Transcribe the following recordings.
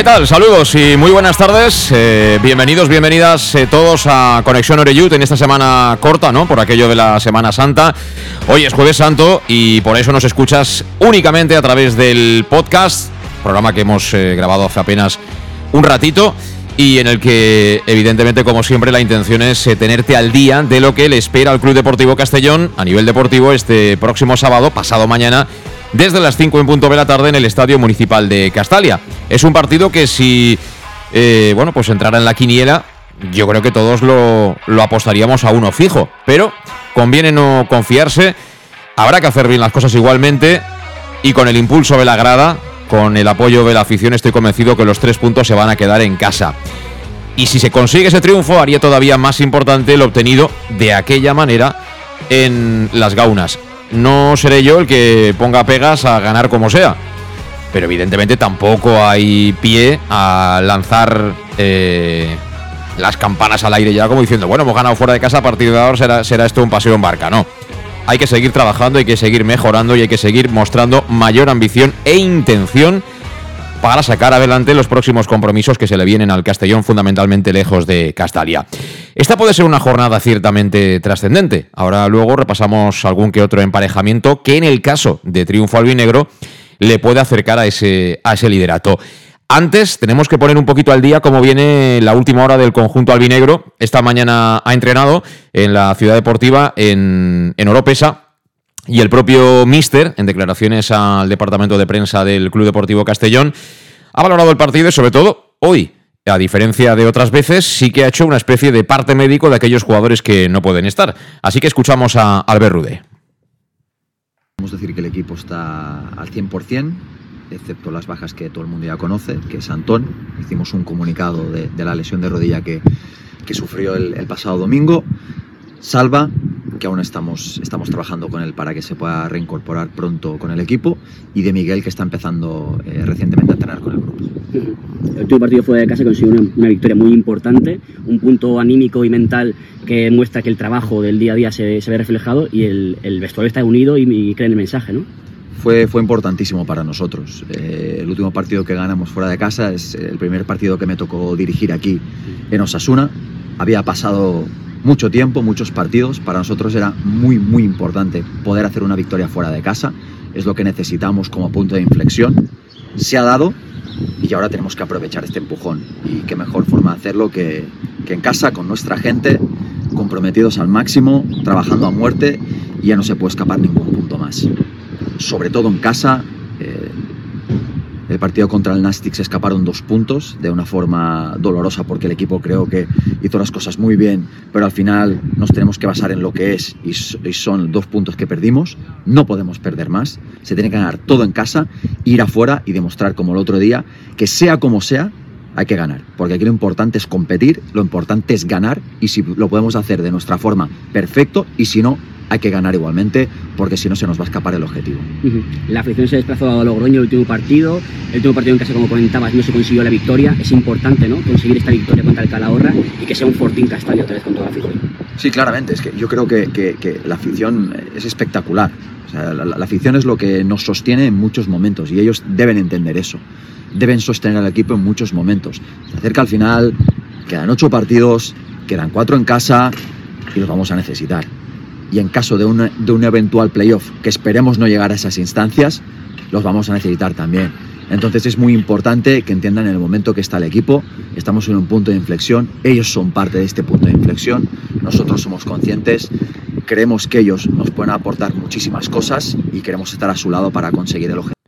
¿Qué tal? Saludos y muy buenas tardes. Eh, bienvenidos, bienvenidas eh, todos a Conexión Oreyut en esta semana corta, ¿no? Por aquello de la Semana Santa. Hoy es Jueves Santo y por eso nos escuchas únicamente a través del podcast, programa que hemos eh, grabado hace apenas un ratito y en el que, evidentemente, como siempre, la intención es tenerte al día de lo que le espera al Club Deportivo Castellón a nivel deportivo este próximo sábado, pasado mañana, desde las 5 en punto de la tarde en el Estadio Municipal de Castalia. Es un partido que si, eh, bueno, pues entrara en la quiniela, yo creo que todos lo, lo apostaríamos a uno fijo, pero conviene no confiarse, habrá que hacer bien las cosas igualmente y con el impulso de la grada, con el apoyo de la afición, estoy convencido que los tres puntos se van a quedar en casa. Y si se consigue ese triunfo, haría todavía más importante el obtenido de aquella manera en las gaunas no seré yo el que ponga pegas a ganar como sea. Pero evidentemente tampoco hay pie a lanzar eh, las campanas al aire ya como diciendo, bueno, hemos ganado fuera de casa, a partir de ahora será, será esto un paseo en barca. No. Hay que seguir trabajando, hay que seguir mejorando y hay que seguir mostrando mayor ambición e intención para sacar adelante los próximos compromisos que se le vienen al Castellón, fundamentalmente lejos de Castalia. Esta puede ser una jornada ciertamente trascendente. Ahora luego repasamos algún que otro emparejamiento que en el caso de triunfo albinegro le puede acercar a ese, a ese liderato. Antes tenemos que poner un poquito al día cómo viene la última hora del conjunto albinegro. Esta mañana ha entrenado en la ciudad deportiva en, en Oropesa y el propio Mister, en declaraciones al departamento de prensa del Club Deportivo Castellón, ha valorado el partido y sobre todo hoy, a diferencia de otras veces, sí que ha hecho una especie de parte médico de aquellos jugadores que no pueden estar. Así que escuchamos a Albert Rude. Podemos decir que el equipo está al 100%, excepto las bajas que todo el mundo ya conoce, que es Antón. Hicimos un comunicado de, la lesión de rodilla que, sufrió el pasado domingo. Salva, que aún estamos, estamos trabajando con él para que se pueda reincorporar pronto con el equipo, y de Miguel, que está empezando eh, recientemente a entrenar con el grupo. El último partido fue de casa, consiguió una, una, victoria muy importante, un punto anímico y mental que muestra que el trabajo del día a día se, se ve reflejado y el, el, vestuario está unido y, y cree en el mensaje, ¿no? Fue, fue importantísimo para nosotros. Eh, el último partido que ganamos fuera de casa es el primer partido que me tocó dirigir aquí en Osasuna. Había pasado mucho tiempo, muchos partidos. Para nosotros era muy, muy importante poder hacer una victoria fuera de casa. Es lo que necesitamos como punto de inflexión. Se ha dado y ahora tenemos que aprovechar este empujón. Y qué mejor forma de hacerlo que, que en casa, con nuestra gente, comprometidos al máximo, trabajando a muerte y ya no se puede escapar ningún punto más. Sobre todo en casa, eh, el partido contra el Nastic se escaparon dos puntos de una forma dolorosa porque el equipo creo que hizo las cosas muy bien, pero al final nos tenemos que basar en lo que es y son dos puntos que perdimos. No podemos perder más. Se tiene que ganar todo en casa, ir afuera y demostrar como el otro día que sea como sea, hay que ganar, porque aquí lo importante es competir, lo importante es ganar y si lo podemos hacer de nuestra forma, perfecto, y si no, hay que ganar igualmente, porque si no se nos va a escapar el objetivo. Uh -huh. La afición se desplazó a Logroño el último partido, el último partido en casa, como comentabas, no se consiguió la victoria. Es importante ¿no? conseguir esta victoria contra el Calahorra y que sea un Fortín Castalia otra vez con toda la afición. Sí, claramente, es que yo creo que, que, que la afición es espectacular. O sea, la, la afición es lo que nos sostiene en muchos momentos y ellos deben entender eso. Deben sostener al equipo en muchos momentos. Se acerca al final, quedan ocho partidos, quedan cuatro en casa y los vamos a necesitar y en caso de un, de un eventual playoff, que esperemos no llegar a esas instancias, los vamos a necesitar también. Entonces es muy importante que entiendan en el momento que está el equipo, estamos en un punto de inflexión, ellos son parte de este punto de inflexión, nosotros somos conscientes, creemos que ellos nos pueden aportar muchísimas cosas y queremos estar a su lado para conseguir el objetivo.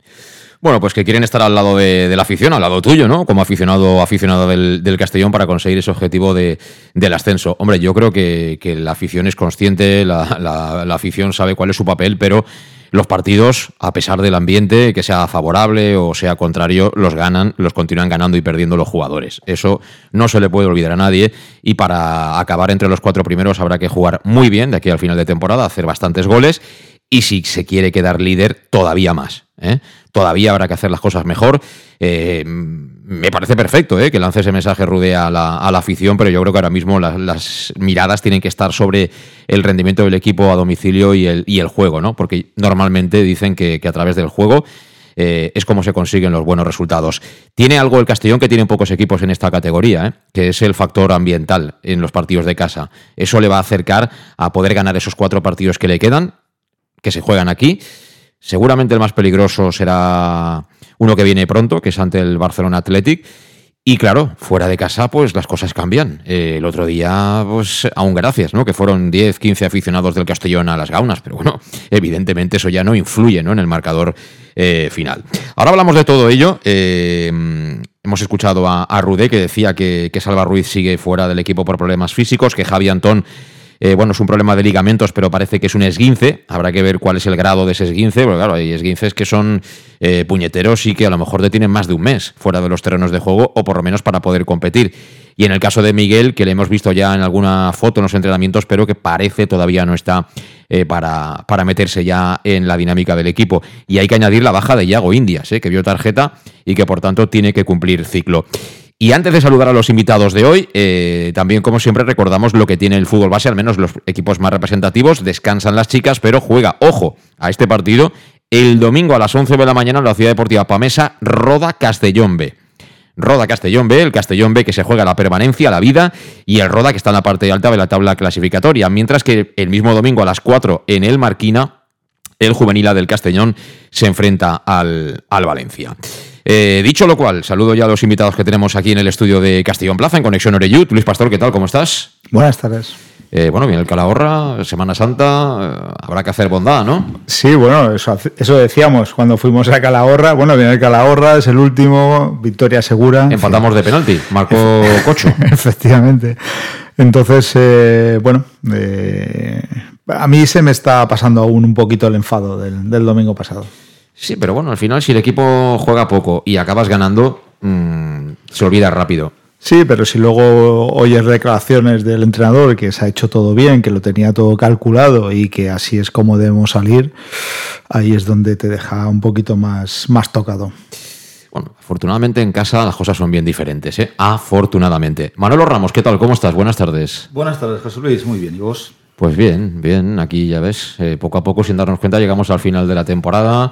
Bueno, pues que quieren estar al lado de, la afición, al lado tuyo, ¿no? Como aficionado aficionado del, Castellón para conseguir ese objetivo de, del ascenso. Hombre, yo creo que, la afición es consciente, la, la, afición sabe cuál es su papel, pero los partidos, a pesar del ambiente, que sea favorable o sea contrario, los ganan, los continúan ganando y perdiendo los jugadores. Eso no se le puede olvidar a nadie y para acabar entre los cuatro primeros habrá que jugar muy bien de aquí al final de temporada, hacer bastantes goles y si se quiere quedar líder, todavía más. ¿Eh? Todavía habrá que hacer las cosas mejor. Eh, me parece perfecto ¿eh? que lance ese mensaje rude a la, afición, pero yo creo que ahora mismo las, miradas tienen que estar sobre el rendimiento del equipo a domicilio y el, y el juego, ¿no? Porque normalmente dicen que, a través del juego es como se consiguen los buenos resultados. Tiene algo el Castellón que tiene pocos equipos en esta categoría, que es el factor ambiental en los partidos de casa. Eso le va a acercar a poder ganar esos cuatro partidos que le quedan, que se juegan aquí Seguramente el más peligroso será uno que viene pronto, que es ante el Barcelona Athletic. Y claro, fuera de casa, pues las cosas cambian. Eh, el otro día, pues aún gracias, ¿no? Que fueron 10, 15 aficionados del Castellón a las gaunas, pero bueno, evidentemente eso ya no influye, ¿no? En el marcador eh, final. Ahora hablamos de todo ello. Eh, hemos escuchado a, a Rudé que decía que, que Salva Ruiz sigue fuera del equipo por problemas físicos, que Javi Antón eh, bueno, es un problema de ligamentos, pero parece que es un esguince. Habrá que ver cuál es el grado de ese esguince, porque claro, hay esguinces que son eh, puñeteros y que a lo mejor detienen más de un mes fuera de los terrenos de juego, o por lo menos para poder competir. Y en el caso de Miguel, que le hemos visto ya en alguna foto en los entrenamientos, pero que parece todavía no está eh, para, para, meterse ya en la dinámica del equipo. Y hay que añadir la baja de Yago Indias, que vio tarjeta y que por tanto tiene que cumplir ciclo. Y antes de saludar a los invitados de hoy, eh, también como siempre recordamos lo que tiene el fútbol base, al menos los equipos más representativos, descansan las chicas, pero juega, ojo, a este partido el domingo a las 11 de la mañana en la Ciudad Deportiva Pamesa, Roda Castellón B. Roda Castellón B, el Castellón B que se juega la permanencia, la vida, y el Roda que está en la parte alta de la tabla clasificatoria, mientras que el mismo domingo a las 4 en el Marquina, el juvenil del Castellón se enfrenta al, al Valencia. Eh, dicho lo cual, saludo ya a los invitados que tenemos aquí en el estudio de Castellón Plaza, en Conexión Oreyut. Luis Pastor, ¿qué tal? ¿Cómo estás? Buenas tardes. Eh, bueno, viene el Calahorra, Semana Santa, eh, habrá que hacer bondad, ¿no? Sí, bueno, eso, eso decíamos cuando fuimos a Calahorra. Bueno, viene el Calahorra, es el último, victoria segura. Empatamos de penalti, marcó Cocho. Efectivamente. Entonces, bueno, a mí se me está pasando aún un poquito el enfado del domingo pasado. Sí, pero bueno, al final si el equipo juega poco y acabas ganando, mm, se olvida rápido. Sí, pero si luego oyes declaraciones del entrenador que se ha hecho todo bien, que lo tenía todo calculado y que así es como debemos salir, ahí es donde te deja un poquito más, más tocado. Bueno, afortunadamente en casa las cosas son bien diferentes, ¿eh? Afortunadamente. Manolo Ramos, ¿qué tal? ¿Cómo estás? Buenas tardes. Buenas tardes, José Luis. Muy bien. ¿Y vos? Pues bien, bien. Aquí ya ves, eh, poco a poco, sin darnos cuenta, llegamos al final de la temporada.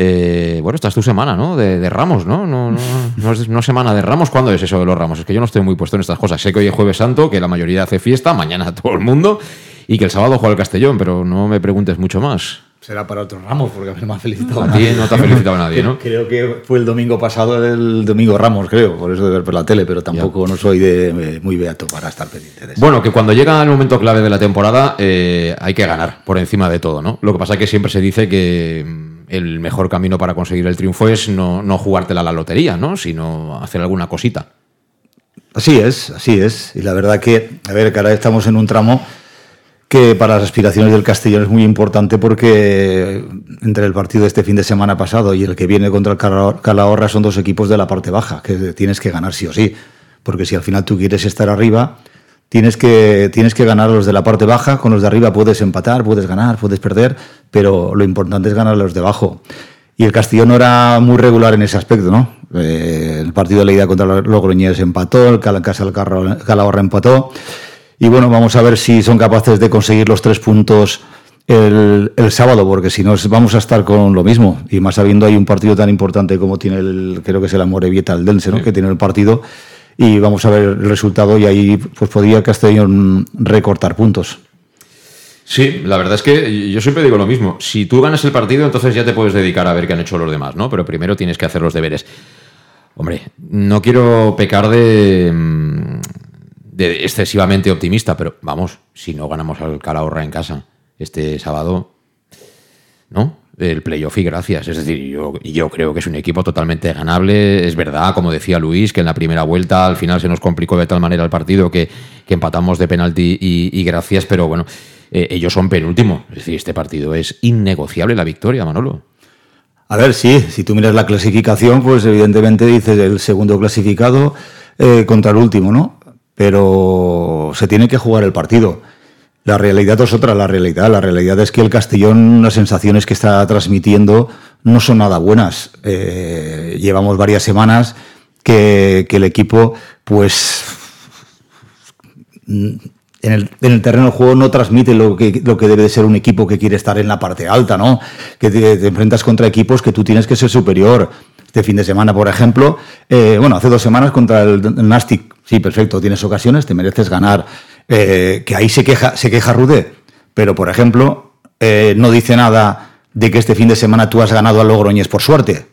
Eh, bueno, esta es tu semana, ¿no? De, Ramos, ¿no? No, no, es, no, semana de Ramos. ¿Cuándo es eso de los Ramos? Es que yo no estoy muy puesto en estas cosas. Sé que hoy es Jueves Santo, que la mayoría hace fiesta, mañana todo el mundo, y que el sábado juega el Castellón, pero no me preguntes mucho más. Será para otros Ramos, porque a mí no me ha felicitado a ti no te ha felicitado nadie, ¿no? Creo que fue el domingo pasado, el domingo Ramos, creo, por eso de ver por la tele, pero tampoco no soy de, muy beato para estar pendiente de eso. Bueno, que cuando llega el momento clave de la temporada eh, hay que ganar por encima de todo, ¿no? Lo que pasa es que siempre se dice que el mejor camino para conseguir el triunfo es no, no jugártela a la lotería, ¿no? sino hacer alguna cosita. Así es, así es. Y la verdad que, a ver, que ahora estamos en un tramo que para las aspiraciones del Castellón es muy importante porque entre el partido de este fin de semana pasado y el que viene contra el Calahorra son dos equipos de la parte baja, que tienes que ganar sí o sí. Porque si al final tú quieres estar arriba, tienes que, tienes que ganar los de la parte baja, con los de arriba puedes empatar, puedes ganar, puedes perder, pero lo importante es ganar los de abajo. Y el Castillo no era muy regular en ese aspecto, ¿no? Eh, el partido de la ida contra los Logroñés empató, el Casa Calahorra empató. Y bueno, vamos a ver si son capaces de conseguir los tres puntos el, el, sábado, porque si no vamos a estar con lo mismo. Y más sabiendo hay un partido tan importante como tiene el, creo que es el Amorebieta, el Dense, ¿no? Que tiene el partido y vamos a ver el resultado y ahí pues podría Castellón recortar puntos. Sí, la verdad es que yo siempre digo lo mismo. Si tú ganas el partido, entonces ya te puedes dedicar a ver qué han hecho los demás, ¿no? Pero primero tienes que hacer los deberes. Hombre, no quiero pecar de, de excesivamente optimista, pero vamos, si no ganamos al Calahorra en casa este sábado, ¿no? El playoff y gracias. Es decir, yo, yo creo que es un equipo totalmente ganable. Es verdad, como decía Luis, que en la primera vuelta al final se nos complicó de tal manera el partido que, que empatamos de penalti y, y gracias, pero bueno, eh, ellos son penúltimo. Es decir, este partido es innegociable la victoria, Manolo. A ver, sí, si tú miras la clasificación, pues evidentemente dices el segundo clasificado eh, contra el último, ¿no? Pero se tiene que jugar el partido. La realidad es otra, la realidad. La realidad es que el Castellón, las sensaciones que está transmitiendo no son nada buenas. Eh, llevamos varias semanas que, el equipo, pues en el, en el, terreno de juego no transmite lo que, lo que debe de ser un equipo que quiere estar en la parte alta, ¿no? Que te, te enfrentas contra equipos que tú tienes que ser superior. Este fin de semana, por ejemplo, eh, bueno, hace dos semanas contra el, el, Nastic, sí, perfecto, tienes ocasiones, te mereces ganar. Eh, que ahí se queja, se queja Rude, pero por ejemplo, eh, no dice nada de que este fin de semana tú has ganado a Logroñez por suerte.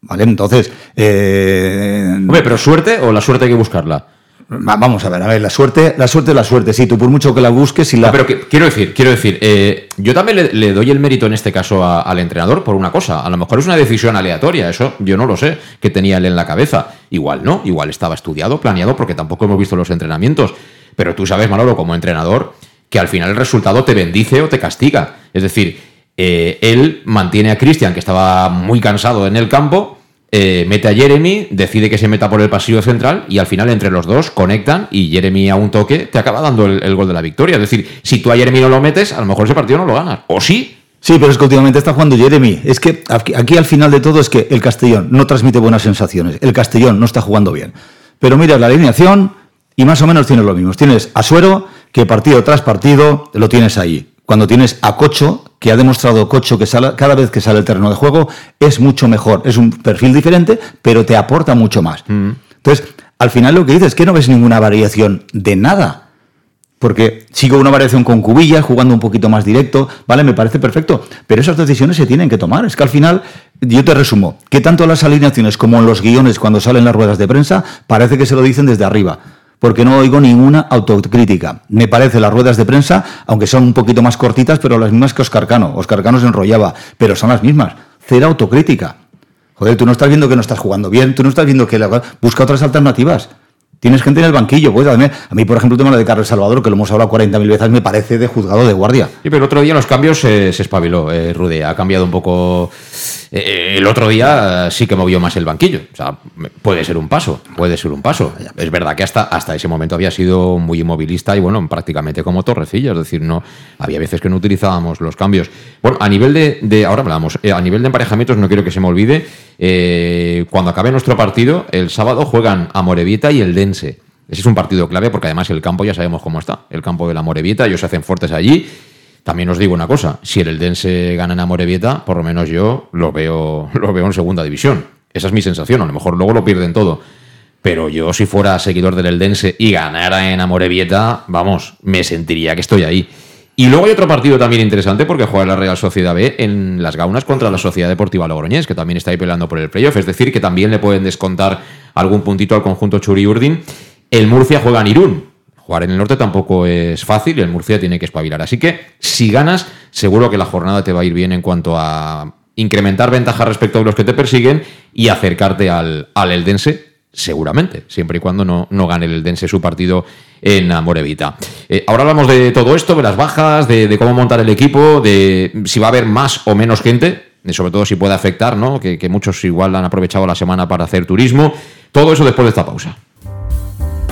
¿Vale? Entonces. Eh, Hombre, pero suerte o la suerte hay que buscarla. Vamos a ver, a ver, la suerte, la suerte, la suerte, sí, tú por mucho que la busques y la... No, pero que, quiero decir, quiero decir, eh, yo también le, le, doy el mérito en este caso a, al entrenador por una cosa. A lo mejor es una decisión aleatoria, eso yo no lo sé, que tenía él en la cabeza. Igual no, igual estaba estudiado, planeado, porque tampoco hemos visto los entrenamientos. Pero tú sabes, Manolo, como entrenador, que al final el resultado te bendice o te castiga. Es decir, eh, él mantiene a Cristian, que estaba muy cansado en el campo, eh, mete a Jeremy, decide que se meta por el pasillo central y al final entre los dos conectan y Jeremy a un toque te acaba dando el, el, gol de la victoria. Es decir, si tú a Jeremy no lo metes, a lo mejor ese partido no lo ganas. O sí. Sí, pero es que últimamente está jugando Jeremy. Es que aquí, aquí al final de todo es que el Castellón no transmite buenas sensaciones. El Castellón no está jugando bien. Pero mira la alineación y más o menos tienes lo mismo. Tienes a Suero, que partido tras partido lo tienes ahí. Cuando tienes a Cocho, que ha demostrado Cocho que sale, cada vez que sale el terreno de juego es mucho mejor. Es un perfil diferente, pero te aporta mucho más. Mm. Entonces, al final lo que dices es que no ves ninguna variación de nada. Porque sigo una variación con Cubillas, jugando un poquito más directo, ¿vale? Me parece perfecto. Pero esas decisiones se tienen que tomar. Es que al final, yo te resumo, que tanto en las alineaciones como en los guiones cuando salen las ruedas de prensa, parece que se lo dicen desde arriba porque no oigo ninguna autocrítica. Me parece las ruedas de prensa, aunque son un poquito más cortitas, pero las mismas que Oscar Cano. Oscar Cano se enrollaba, pero son las mismas. Cero autocrítica. Joder, tú no estás viendo que no estás jugando bien, tú no estás viendo que la... busca otras alternativas. Tienes gente en el banquillo, pues a a mí, por ejemplo, el tema de Carlos Salvador, que lo hemos hablado 40.000 veces, me parece de juzgado de guardia. Sí, pero otro día en los cambios se espabiló, eh, Rude. Ha cambiado un poco. Eh, el otro día sí que movió más el banquillo. O sea, puede ser un paso, puede ser un paso. Es verdad que hasta, hasta ese momento había sido muy inmovilista y, bueno, prácticamente como torrecilla. Es decir, no había veces que no utilizábamos los cambios. Bueno, a nivel de. de ahora hablamos, a nivel de emparejamientos, no quiero que se me olvide. cuando acabe nuestro partido, el sábado juegan a Morevieta y el Dense. Ese es un partido clave porque además el campo ya sabemos cómo está. El campo de la Morevieta, ellos se hacen fuertes allí. También os digo una cosa, si el Eldense gana en Amorebieta, por lo menos yo lo veo, lo veo en segunda división. Esa es mi sensación, a lo mejor luego lo pierden todo. Pero yo si fuera seguidor del Eldense y ganara en Amorebieta, vamos, me sentiría que estoy ahí. Y luego hay otro partido también interesante porque juega la Real Sociedad B en las Gaunas contra la Sociedad Deportiva Logroñés, que también está ahí peleando por el playoff. Es decir, que también le pueden descontar algún puntito al conjunto Churi Urdin. El Murcia juega en Irún. Jugar en el norte tampoco es fácil y el Murcia tiene que espabilar. Así que si ganas, seguro que la jornada te va a ir bien en cuanto a incrementar ventajas respecto a los que te persiguen y acercarte al, al Eldense, seguramente, siempre y cuando no, no gane el Eldense su partido en Amorevita. Eh, ahora hablamos de todo esto, de las bajas, de, cómo montar el equipo, de si va a haber más o menos gente, sobre todo si puede afectar, ¿no? Que muchos igual han aprovechado la semana para hacer turismo. Todo eso después de esta pausa.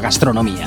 gastronomía.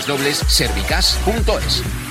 www.servicas.es.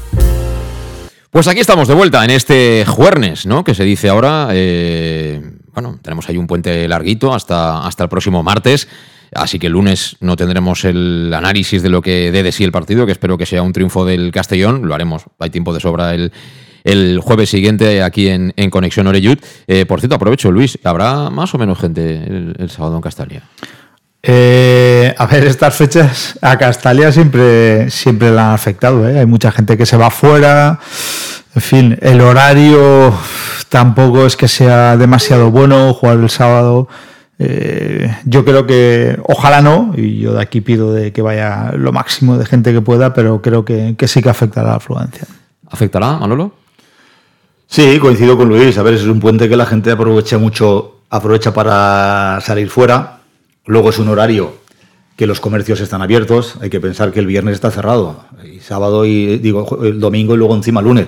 Pues aquí estamos de vuelta en este jueves, ¿no? Que se dice ahora. eh, bueno, tenemos ahí un puente larguito hasta, hasta el próximo martes. Así que el lunes no tendremos el análisis de lo que dé de sí el partido, que espero que sea un triunfo del Castellón. Lo haremos, hay tiempo de sobra el, el jueves siguiente aquí en, en Conexión Oreyud. Eh, por cierto, aprovecho, Luis, ¿habrá más o menos gente el, sábado en Castalia? Eh, a ver, estas fechas a Castalia siempre, siempre la han afectado. ¿eh? Hay mucha gente que se va fuera. En fin, el horario tampoco es que sea demasiado bueno jugar el sábado. Eh, yo creo que, ojalá no, y yo de aquí pido de que vaya lo máximo de gente que pueda, pero creo que, que sí que afectará a la afluencia. ¿Afectará, Manolo? Sí, coincido con Luis. A ver, es un puente que la gente aprovecha mucho, aprovecha para salir fuera. Luego es un horario que los comercios están abiertos. Hay que pensar que el viernes está cerrado. Y sábado y digo el domingo y luego encima lunes.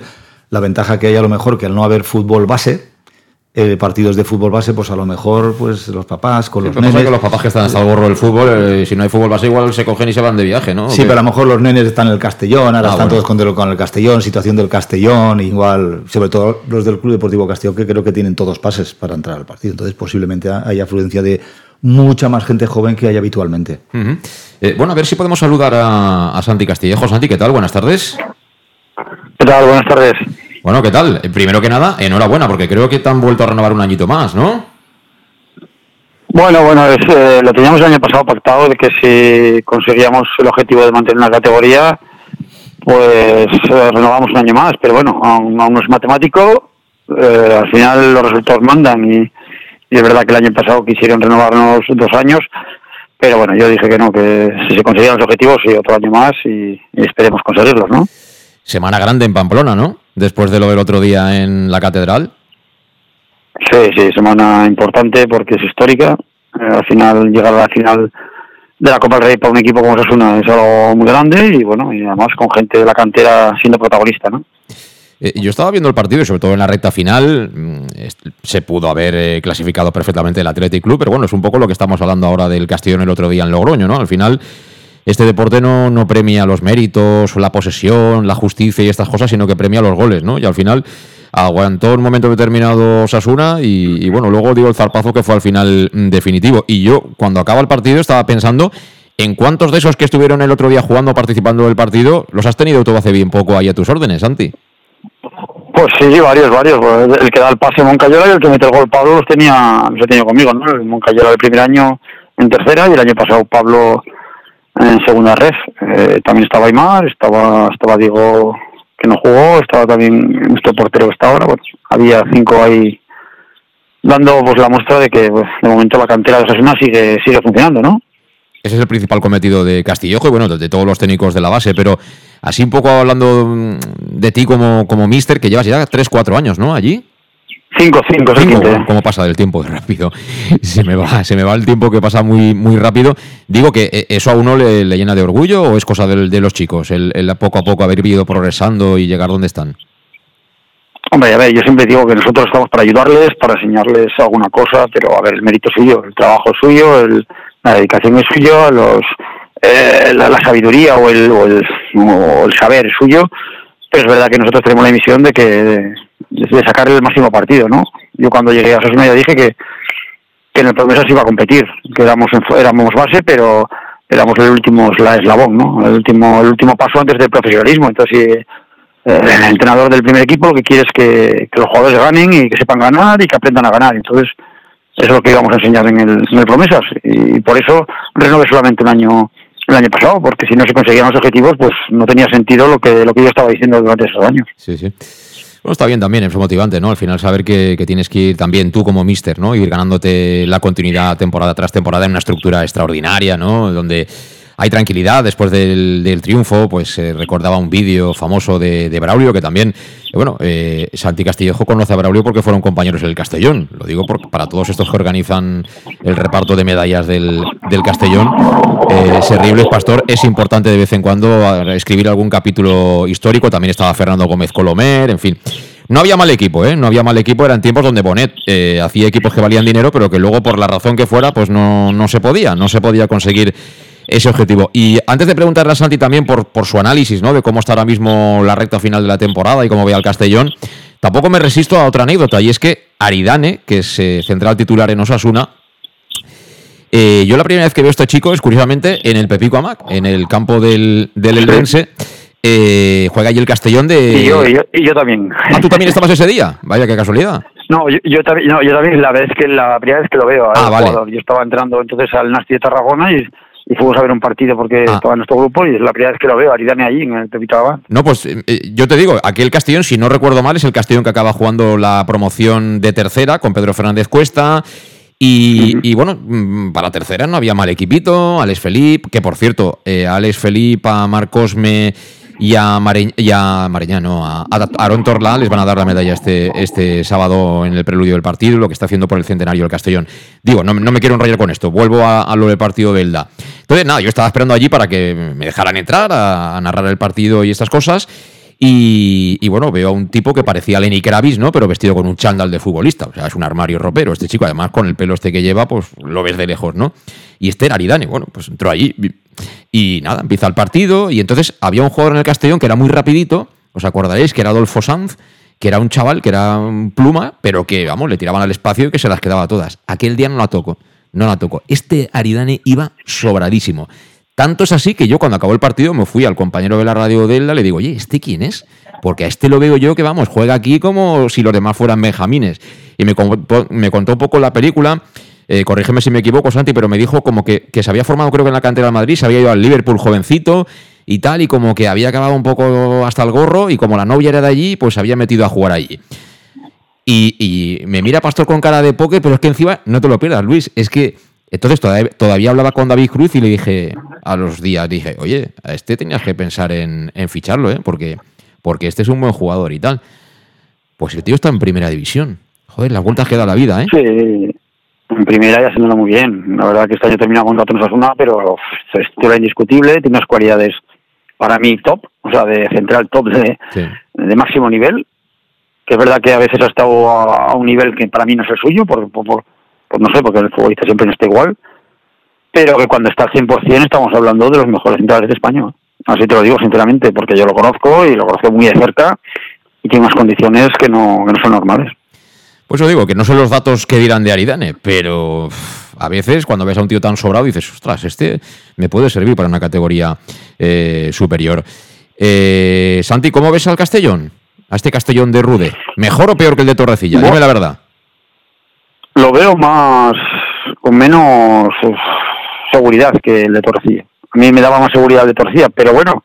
La ventaja que hay a lo mejor que al no haber fútbol base, eh, partidos de fútbol base, pues a lo mejor pues los papás con los nenes. que los papás que están hasta el gorro del fútbol, eh, si no hay fútbol base, igual se cogen y se van de viaje, ¿no? Sí, pero a lo mejor los nenes están en el Castellón, ahora Ah, están bueno. todos con el Castellón, situación del Castellón, igual, sobre todo los del Club Deportivo Castellón, que creo que tienen todos pases para entrar al partido. Entonces, posiblemente haya afluencia de mucha más gente joven que hay habitualmente. Eh, bueno, a ver si podemos saludar a, a Santi Castillejo. Santi, ¿qué tal? Buenas tardes. ¿Qué tal? Buenas tardes. Bueno, ¿qué tal? Eh, Primero que nada, enhorabuena, porque creo que te han vuelto a renovar un añito más, ¿no? Bueno, bueno, es, eh, lo teníamos el año pasado pactado de que si conseguíamos el objetivo de mantener la categoría, pues eh, renovamos un año más. Pero bueno, aún, aún no es matemático, eh, al final los resultados mandan y, y es verdad que el año pasado quisieron renovarnos dos años, pero bueno, yo dije que no, que si se conseguían los objetivos, sí, otro año más y, y esperemos conseguirlos, ¿no? Semana grande en Pamplona, ¿no? Después de lo del otro día en la catedral. Sí, sí, semana importante porque es histórica. Eh, al final, llegar a la final de la Copa del Rey para un equipo como Osasuna es algo muy grande y bueno, y además con gente de la cantera siendo protagonista, ¿no? Eh, yo estaba viendo el partido y sobre todo en la recta final mm, se pudo haber eh, clasificado perfectamente el Athletic Club, pero bueno, es un poco lo que estamos hablando ahora del Castellón el otro día en Logroño, ¿no? Al final este deporte no, no premia los méritos, la posesión, la justicia y estas cosas, sino que premia los goles, ¿no? Y al final aguantó un momento determinado Sasuna y, y bueno, luego dio el zarpazo que fue al final mm, definitivo. Y yo cuando acaba el partido estaba pensando en cuántos de esos que estuvieron el otro día jugando, participando del partido, los has tenido todo hace bien poco ahí a tus órdenes, Santi. Pues sí, varios, varios. Pues El que da el pase Moncayola y el que mete el gol Pablo los tenía, los he tenido conmigo, ¿no? El Moncayola el primer año en tercera y el año pasado Pablo en segunda ref. Eh, también estaba Aymar, estaba, estaba Diego que no jugó, estaba también nuestro portero que está ahora. Bueno, había cinco ahí dando pues la muestra de que pues, de momento la cantera de Osasuna sigue, sigue funcionando, ¿no? Ese es el principal cometido de Castillejo y bueno, de, de todos los técnicos de la base, pero así un poco hablando mm, de ti como, como mister, que llevas ya 3-4 años, ¿no? Allí. Cinco, cinco, es el Cinco, quinto. ¿Cómo pasa el tiempo de rápido? Se me va, se me va el tiempo que pasa muy, muy rápido. Digo que eh, eso a uno le, le llena de orgullo o es cosa del- de, los chicos, el, el poco a poco haber ido progresando y llegar donde están. Hombre, a ver, yo siempre digo que nosotros estamos para ayudarles, para enseñarles alguna cosa, pero a ver, el mérito es suyo, el trabajo es suyo, el, la dedicación es suyo, los, eh, la, sabiduría o el, o el, o el saber es suyo, pero es verdad que nosotros tenemos la misión de que de, sacarle el máximo partido, ¿no? Yo cuando llegué a Sosuna ya dije que, que en el Promesas iba a competir, que éramos, éramos base, pero éramos el último la eslabón, ¿no? El último, el último paso antes del profesionalismo. Entonces, eh, el entrenador del primer equipo lo que quiere es que, los jugadores ganen y que sepan ganar y que aprendan a ganar. Entonces, es lo que íbamos a enseñar en el, en el Promesas. Y por eso renové solamente un año el año pasado, porque si no se conseguían los objetivos, pues no tenía sentido lo que, lo que yo estaba diciendo durante esos años. Sí, sí. Bueno, está bien también, es motivante, ¿no? Al final saber que, que, tienes que ir también tú como mister, ¿no? Ir ganándote la continuidad temporada tras temporada en una estructura extraordinaria, ¿no? Donde hay tranquilidad después del, triunfo, pues eh, recordaba un vídeo famoso de, Braulio que también, eh, bueno, eh, Santi Castillejo conoce a Braulio porque fueron compañeros en el Castellón, lo digo para todos estos que organizan el reparto de medallas del, Castellón, Serribles Pastor es importante de vez en cuando escribir algún capítulo histórico, también estaba Fernando Gómez Colomer, en fin. No había mal equipo, ¿eh? No había mal equipo, eran tiempos donde Bonet hacía equipos que valían dinero, pero que luego por la razón que fuera, pues no, no se podía, no se podía conseguir ese objetivo. Y antes de preguntarle a Santi también por, por su análisis, ¿no? De cómo está ahora mismo la recta final de la temporada y cómo ve al Castellón, tampoco me resisto a otra anécdota, y es que Aridane, que es eh, central titular en Osasuna, eh, yo la primera vez que veo a este chico es curiosamente en el Pepico Amac, en el campo del, del Eldense. Eh, juega allí el Castellón de. Y yo, y yo, también. Ah, tú también estabas ese día. Vaya, qué casualidad. No, yo, también, no, yo también la vez que la primera vez que lo veo. Ah, vale. Yo estaba entrando entonces al Nasti de Tarragona y y fuimos a ver un partido porque ah. estaba en nuestro grupo y es la primera vez que lo veo, Aridane allí en el Pepito Abad. No, pues eh, eh, yo te digo, aquí el Castellón, si no recuerdo mal, es el Castellón que acaba jugando la promoción de tercera con Pedro Fernández Cuesta. Y, bueno, mm, para tercera no había mal equipito, Alex Felipe, que por cierto, eh, Alex Felipe, a Marcosme y a, y a Mareñano, a, Aaron Torla les van a dar la medalla este, este sábado en el preludio del partido, lo que está haciendo por el centenario del Castellón. Digo, no, me quiero enrollar con esto, vuelvo a, lo del partido de Elda. Entonces, nada, yo estaba esperando allí para que me dejaran entrar a, narrar el partido y estas cosas. Y, bueno, veo a un tipo que parecía Lenny Kravitz, ¿no? Pero vestido con un chándal de futbolista. O sea, es un armario ropero. Este chico, además, con el pelo este que lleva, pues lo ves de lejos, ¿no? Y este era Aridane. Bueno, pues entró allí. Y nada, empieza el partido. Y entonces había un jugador en el Castellón que era muy rapidito. ¿Os acordaréis? Que era Adolfo Sanz que era un chaval, que era un pluma, pero que, vamos, le tiraban al espacio y que se las quedaba todas. Aquel día no la tocó, no la tocó. Este Aridane iba sobradísimo. Tanto es así que yo cuando acabó el partido me fui al compañero de la radio de Elda, le digo, oye, ¿este quién es? Porque a este lo veo yo que, vamos, juega aquí como si los demás fueran benjamines. Y me, me contó un poco la película, eh, corrígeme si me equivoco, Santi, pero me dijo como que, se había formado creo que en la cantera de Madrid, se había ido al Liverpool jovencito y tal, y como que había acabado un poco hasta el gorro, y como la novia era de allí, pues se había metido a jugar allí. Y, y me mira Pastor con cara de poke, pero es que encima, no te lo pierdas, Luis, es que entonces todavía, hablaba con David Cruz y le dije a los días, dije, oye, a este tenías que pensar en, ficharlo, ¿eh? Porque, porque este es un buen jugador y tal. Pues el tío está en primera división. Joder, las vueltas que da la vida, ¿eh? Sí, en primera ya se muy bien. La verdad que este año termina con en Osasuna, pero es titular indiscutible, tiene unas cualidades para mí top, o sea, de central top de, de máximo nivel. Que es verdad que a veces ha estado a, un nivel que para mí no es el suyo, por, por no sé, porque el futbolista siempre no está igual, pero que cuando está al 100% estamos hablando de los mejores centrales de España. Así te lo digo sinceramente, porque yo lo conozco y lo conozco muy de cerca y tiene unas condiciones que no, que no son normales. Pues yo digo que no son los datos que dirán de Aridane, pero a veces cuando ves a un tío tan sobrado dices, ostras, este me puede servir para una categoría eh, superior. Eh, Santi, ¿cómo ves al Castellón? A este Castellón de Rude. ¿Mejor o peor que el de Torrecilla? Dime la verdad lo veo más con menos seguridad que el de Torrecilla. A mí me daba más seguridad el de Torrecilla, pero bueno,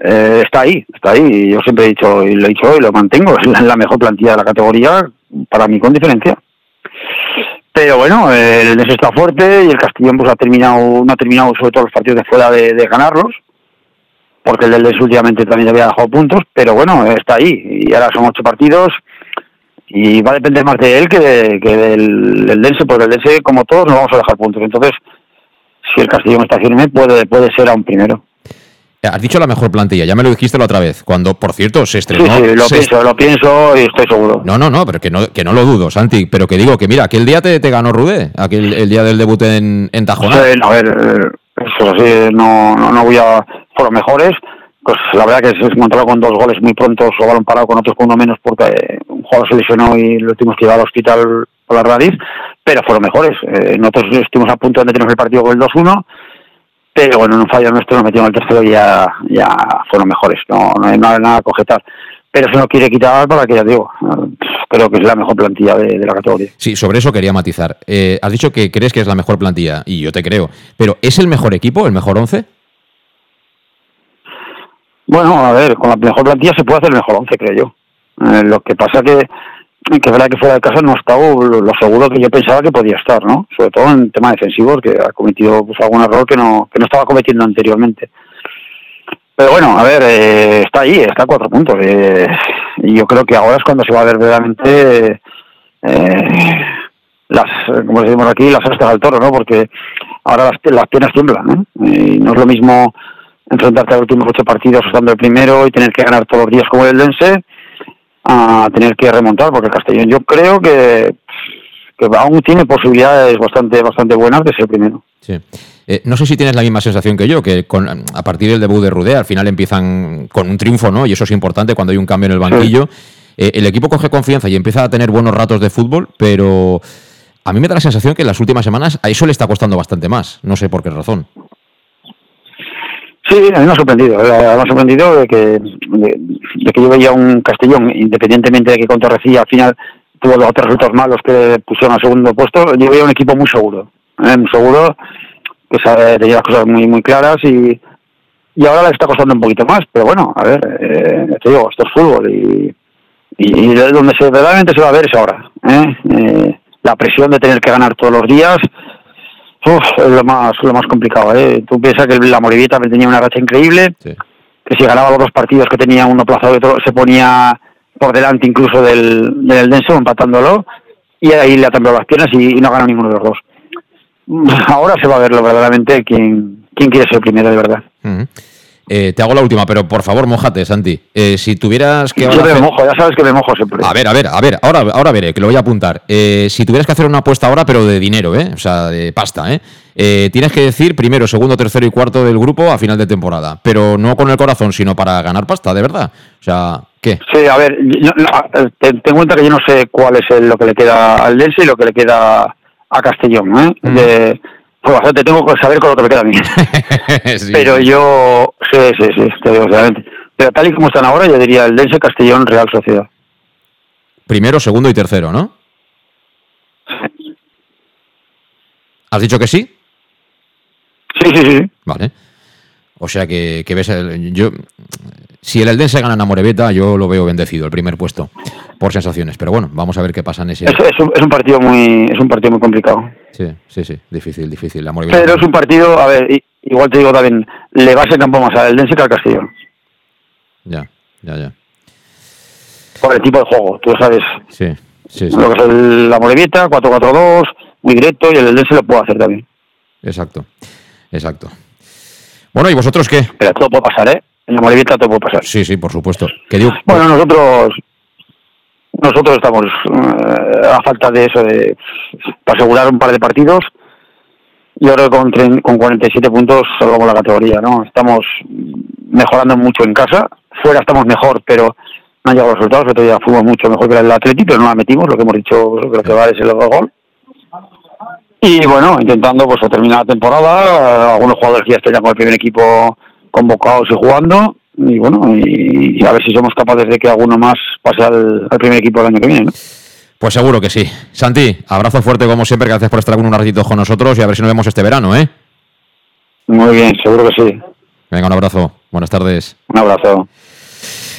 eh, está ahí, está ahí. Yo siempre he dicho, y lo he dicho y lo mantengo, es la, mejor plantilla de la categoría, para mí con diferencia. Pero bueno, el Nes está fuerte y el Castellón pues ha terminado, no ha terminado sobre todo los partidos de fuera de, ganarlos, porque el del Des últimamente también había dejado puntos, pero bueno, está ahí. Y ahora son ocho partidos, y va a depender más de él que, del, Dense, porque el Dense, como todos, no vamos a dejar puntos. Entonces, si el Castillo está firme, puede, puede ser a un primero. Has dicho la mejor plantilla, ya me lo dijiste la otra vez, cuando, por cierto, se estrenó... Sí, sí, lo se pienso, lo pienso y estoy seguro. No, no, no, pero que no, que no lo dudo, Santi. Pero que digo que mira, aquel día te, te ganó Rudé, aquel el día del debut en, en Tajonar. Sí, a ver, eh, eso sí, no, no, no voy a... Fueron mejores. Pues la verdad que se encontró con dos goles muy prontos o balón parado con otros con uno menos porque eh, un jugador se lesionó y lo tuvimos que llevar al hospital por la raíz, pero fueron mejores. Eh, nosotros estuvimos a punto de meternos el partido con el 2-1, pero bueno, en un fallo nuestro nos metimos el tercero y ya, ya fueron mejores. No, no hay nada, nada a. Pero eso no quiere quitar para que ya digo, creo que es la mejor plantilla de, de la categoría. Sí, sobre eso quería matizar. Eh, has dicho que crees que es la mejor plantilla, y yo te creo. Pero ¿es el mejor equipo, el mejor once? Bueno, a ver, con la mejor plantilla se puede hacer el mejor once, creo yo. Eh, lo que pasa que, que verdad que fuera de casa no ha estado lo, seguro que yo pensaba que podía estar, ¿no? Sobre todo en tema defensivo, que ha cometido pues, algún error que no, que no estaba cometiendo anteriormente. Pero bueno, a ver, eh, está ahí, está a cuatro puntos. eh, y yo creo que ahora es cuando se va a ver verdaderamente eh, las, eh, como decimos aquí, las astas al toro, ¿no? Porque ahora las, las piernas tiemblan, ¿no? Y no es lo mismo enfrentarte a los últimos ocho partidos estando el primero y tener que ganar todos los días como el Dense a tener que remontar, porque el Castellón yo creo que, que aún tiene posibilidades bastante bastante buenas de ser primero. Sí. Eh, no sé si tienes la misma sensación que yo, que con, a partir del debut de Rudé al final empiezan con un triunfo, ¿no? Y eso es importante cuando hay un cambio en el banquillo. Eh, el equipo coge confianza y empieza a tener buenos ratos de fútbol, pero a mí me da la sensación que en las últimas semanas a eso le está costando bastante más. No sé por qué razón. Sí, a mí me ha sorprendido, me ha sorprendido de que, de, que yo veía un Castellón, independientemente de que con Torrecilla al final tuvo los otros resultados malos que pusieron al segundo puesto, yo veía un equipo muy seguro, eh, muy seguro, que sabe, tenía las cosas muy muy claras y, y ahora le está costando un poquito más, pero bueno, a ver, eh, te digo, esto es fútbol y, y, y de donde se, verdaderamente se va a ver es ahora. ¿eh? Eh, la presión de tener que ganar todos los días, uf, es lo más, lo más complicado. ¿eh? Tú piensas que la Moribita tenía una racha increíble, que si ganaba los dos partidos que tenía uno aplazado y otro, se ponía por delante incluso del, del Denso, empatándolo, y ahí le ha temblado las piernas y, y no ganó ninguno de los dos. Ahora se va a verlo verdaderamente quién, quién quiere ser primero de verdad. Ujú. Eh, te hago la última, pero por favor, mojate, Santi. Eh, si tuvieras que. Yo ahora me hacer- mojo, ya sabes que me mojo siempre. A ver, a ver, a ver, ahora, ahora veré, que lo voy a apuntar. Eh, si tuvieras que hacer una apuesta ahora, pero de dinero, ¿eh? O sea, de pasta, ¿eh? Eh, Tienes que decir primero, segundo, tercero y cuarto del grupo a final de temporada. Pero no con el corazón, sino para ganar pasta, de verdad. O sea, ¿qué? Sí, a ver, yo- no, eh, ten, en cuenta que yo no sé cuál es el- lo que le queda al Dense y lo que le queda a Castellón, ¿eh? De, pues bastante tengo que saber con lo que me queda a mí. Sí. Pero yo, sí, sí, sí, te digo sinceramente. Pero tal y como están ahora, yo diría el Dense, Castellón, Real Sociedad. Primero, segundo y tercero, ¿no? ¿Has dicho que sí? Sí, sí, sí. Vale. O sea que, que ves el, yo si el Eldense gana en Amorebieta, yo lo veo bendecido, el primer puesto, por sensaciones. Pero bueno, vamos a ver qué pasa en ese. Es, es un, es un partido muy es un partido muy complicado. Sí, sí, sí, difícil, difícil. Pero es un partido, a ver, igual te digo también, le va a ser campo más al Dense que al Castellón. Ya, ya, ya. Por el tipo de juego, tú sabes. Sí, sí, sí. Lo que es el, la Morevieta, 4-4-2, muy directo, y el Dense lo puede hacer también. Exacto, exacto. Bueno, ¿y vosotros qué? Pero todo puede pasar, ¿eh? En la todo puede pasar. Sí, sí, por supuesto. Que digo, Bueno, nosotros nosotros estamos eh, a falta de eso, de para asegurar un par de partidos. Y ahora con, tre- con 47 puntos salvamos la categoría, ¿no? Estamos mejorando mucho en casa. Fuera estamos mejor, pero no han llegado los resultados. El otro día fuimos mucho mejor que el Atleti, pero no la metimos. Lo que hemos dicho, pues, creo que vale es el gol. Y bueno, intentando pues terminar la temporada, algunos jugadores que ya están con el primer equipo convocados y jugando, y bueno, y, y a ver si somos capaces de que alguno más pase al, al primer equipo el año que viene. ¿no? pues seguro que sí. Santi, abrazo fuerte como siempre, gracias por estar un ratito con nosotros y a ver si nos vemos este verano, ¿eh? Muy bien, seguro que sí. Venga, un abrazo. Buenas tardes. Un abrazo.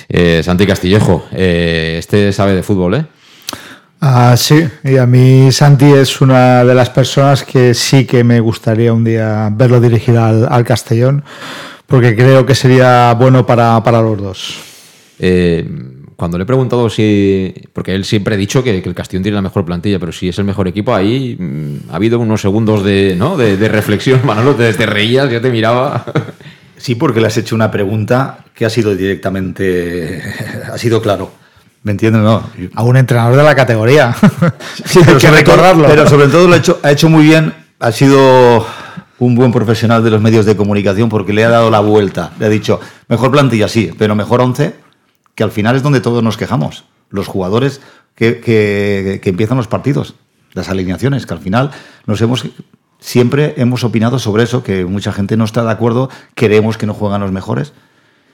Eh, Santi Castillejo, eh, este sabe de fútbol, ¿eh? Ah, sí, y a mí Santi es una de las personas que sí que me gustaría un día verlo dirigir al, al Castellón, porque creo que sería bueno para, para los dos. Eh, cuando le he preguntado si. Porque él siempre ha dicho que, que el Castellón tiene la mejor plantilla, pero si es el mejor equipo, ahí mm, ha habido unos segundos de, ¿no? de, de reflexión. Manolo, te, te reías, yo te miraba. Sí, porque le has hecho una pregunta que ha sido directamente, ha sido claro. ¿Me entiendes? No. A un entrenador de la categoría. Sí, pero, Hay que todo, recordarlo. pero sobre todo lo ha hecho, ha hecho muy bien, ha sido un buen profesional de los medios de comunicación porque le ha dado la vuelta. Le ha dicho, mejor plantilla sí, pero mejor 11, que al final es donde todos nos quejamos. Los jugadores que, que- empiezan los partidos, las alineaciones, que al final nos hemos... Siempre hemos opinado sobre eso, que mucha gente no está de acuerdo, queremos que no juegan los mejores.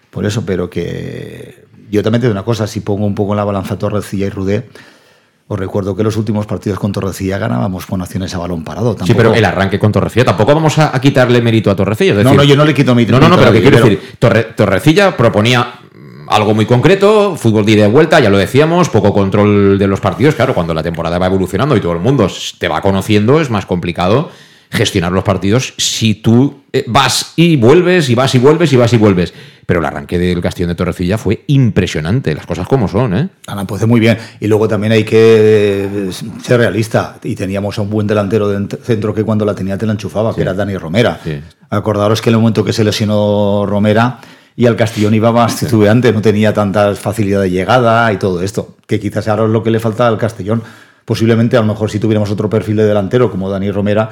Por eso, pero que yo también te digo una cosa, si pongo un poco en la balanza Torrecilla y Rudé, os recuerdo que los últimos partidos con Torrecilla ganábamos con acciones a balón parado. Sí, pero el arranque con Torrecilla, tampoco vamos a, a quitarle mérito a Torrecilla. es No, decir- no, yo no le quito mérito No, no, no, pero que quiero decir, Torre- Torrecilla proponía algo muy concreto, fútbol de ida y vuelta, ya lo decíamos, poco control de los partidos. Claro, cuando la temporada va evolucionando y todo el mundo te va conociendo, es más complicado gestionar los partidos si tú eh, vas y vuelves y vas y vuelves y vas y vuelves. Pero el arranque del Castillo de Torrecilla fue impresionante, las cosas como son, ¿eh? Ana, pues muy bien. Y luego también hay que eh, ser realista. Y teníamos a un buen delantero de ent- centro que cuando la tenía te la enchufaba, que era Dani Romera. Acordaros que en el momento que se lesionó Romera y al Castellón iba más titubeante, no tenía tanta facilidad de llegada y todo esto. Que quizás ahora es lo que le falta al Castellón. Posiblemente, a lo mejor, si tuviéramos otro perfil de delantero como Dani Romera,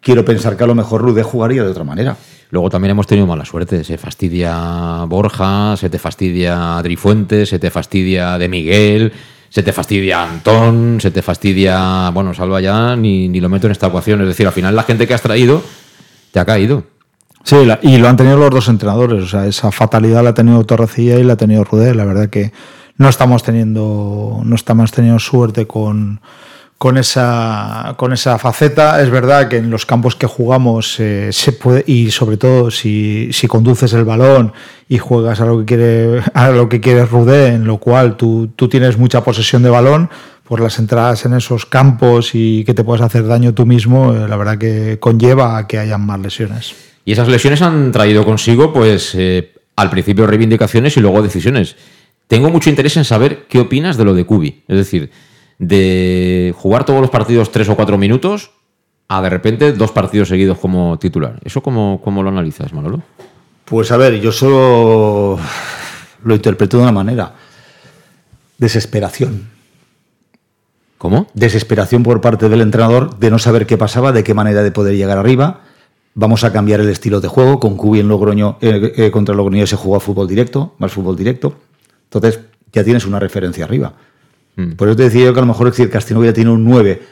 quiero pensar que a lo mejor Rude jugaría de otra manera. Luego también hemos tenido mala suerte. Se fastidia Borja, se te fastidia Adri Fuentes, se te fastidia De Miguel, se te fastidia Antón, se te fastidia. Bueno, Salva ya ni, ni lo meto en esta ecuación. Es decir, al final la gente que has traído te ha caído. Sí, y lo han tenido los dos entrenadores. O sea, esa fatalidad la ha tenido Torrecilla y la ha tenido Rudé. La verdad que no estamos teniendo, no estamos teniendo suerte con, con esa, con esa faceta. Es verdad que en los campos que jugamos eh, se puede, y sobre todo si, conduces el balón y juegas a lo que quiere, a lo que quiere Rudé, en lo cual tú, tú tienes mucha posesión de balón, por las entradas en esos campos y que te puedas hacer daño tú mismo, eh, la verdad que conlleva a que hayan más lesiones. Y esas lesiones han traído consigo, pues, eh, al principio reivindicaciones y luego decisiones. Tengo mucho interés en saber qué opinas de lo de Cubi. Es decir, de jugar todos los partidos tres o cuatro minutos a de repente dos partidos seguidos como titular. ¿Eso cómo, cómo lo analizas, Manolo? Pues a ver, yo solo lo interpreto de una manera. Desesperación. ¿Cómo? Desesperación por parte del entrenador de no saber qué pasaba, de qué manera de poder llegar arriba. Vamos a cambiar el estilo de juego. Con Cubi en Logroño, eh, eh, contra Logroño se juega fútbol directo, más fútbol directo. Entonces ya tienes una referencia arriba. Por eso te decía yo que a lo mejor si el Castillo hubiera tenido un 9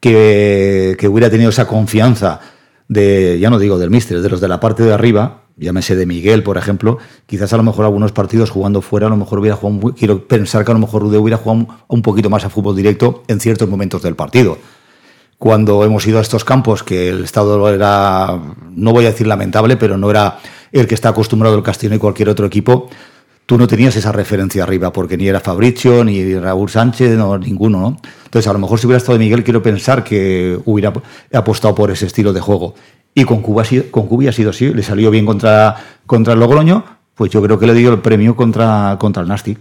que, que hubiera tenido esa confianza de, ya no digo del míster, de los de la parte de arriba, llámese de Miguel, por ejemplo, quizás a lo mejor algunos partidos jugando fuera, a lo mejor hubiera jugado, quiero pensar que a lo mejor Rude hubiera jugado un, un poquito más a fútbol directo en ciertos momentos del partido. Cuando hemos ido a estos campos, que el estado era, no voy a decir lamentable, pero no era el que está acostumbrado el Castillo y cualquier otro equipo, tú no tenías esa referencia arriba, porque ni era Fabricio, ni Raúl Sánchez, no, ninguno, ¿no? Entonces, a lo mejor si hubiera estado Miguel, quiero pensar que hubiera apostado por ese estilo de juego. Y con Cuba, ha sido- así, le salió bien contra, contra el Logroño, pues yo creo que le dio el premio contra, contra el Nasty.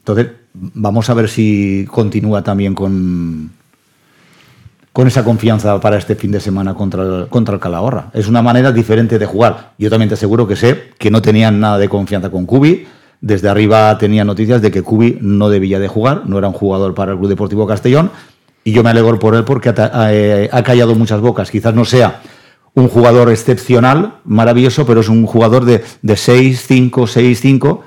Entonces, vamos a ver si continúa también con, con esa confianza para este fin de semana contra el, contra el Calahorra. Es una manera diferente de jugar. Yo también te aseguro que sé que no tenían nada de confianza con Cubi. Desde arriba tenía noticias de que Cubi no debía de jugar, no era un jugador para el Club Deportivo Castellón. Y yo me alegro por él porque ha, eh, ha callado muchas bocas. Quizás no sea un jugador excepcional, maravilloso, pero es un jugador de, de 6, 5, 6, 5.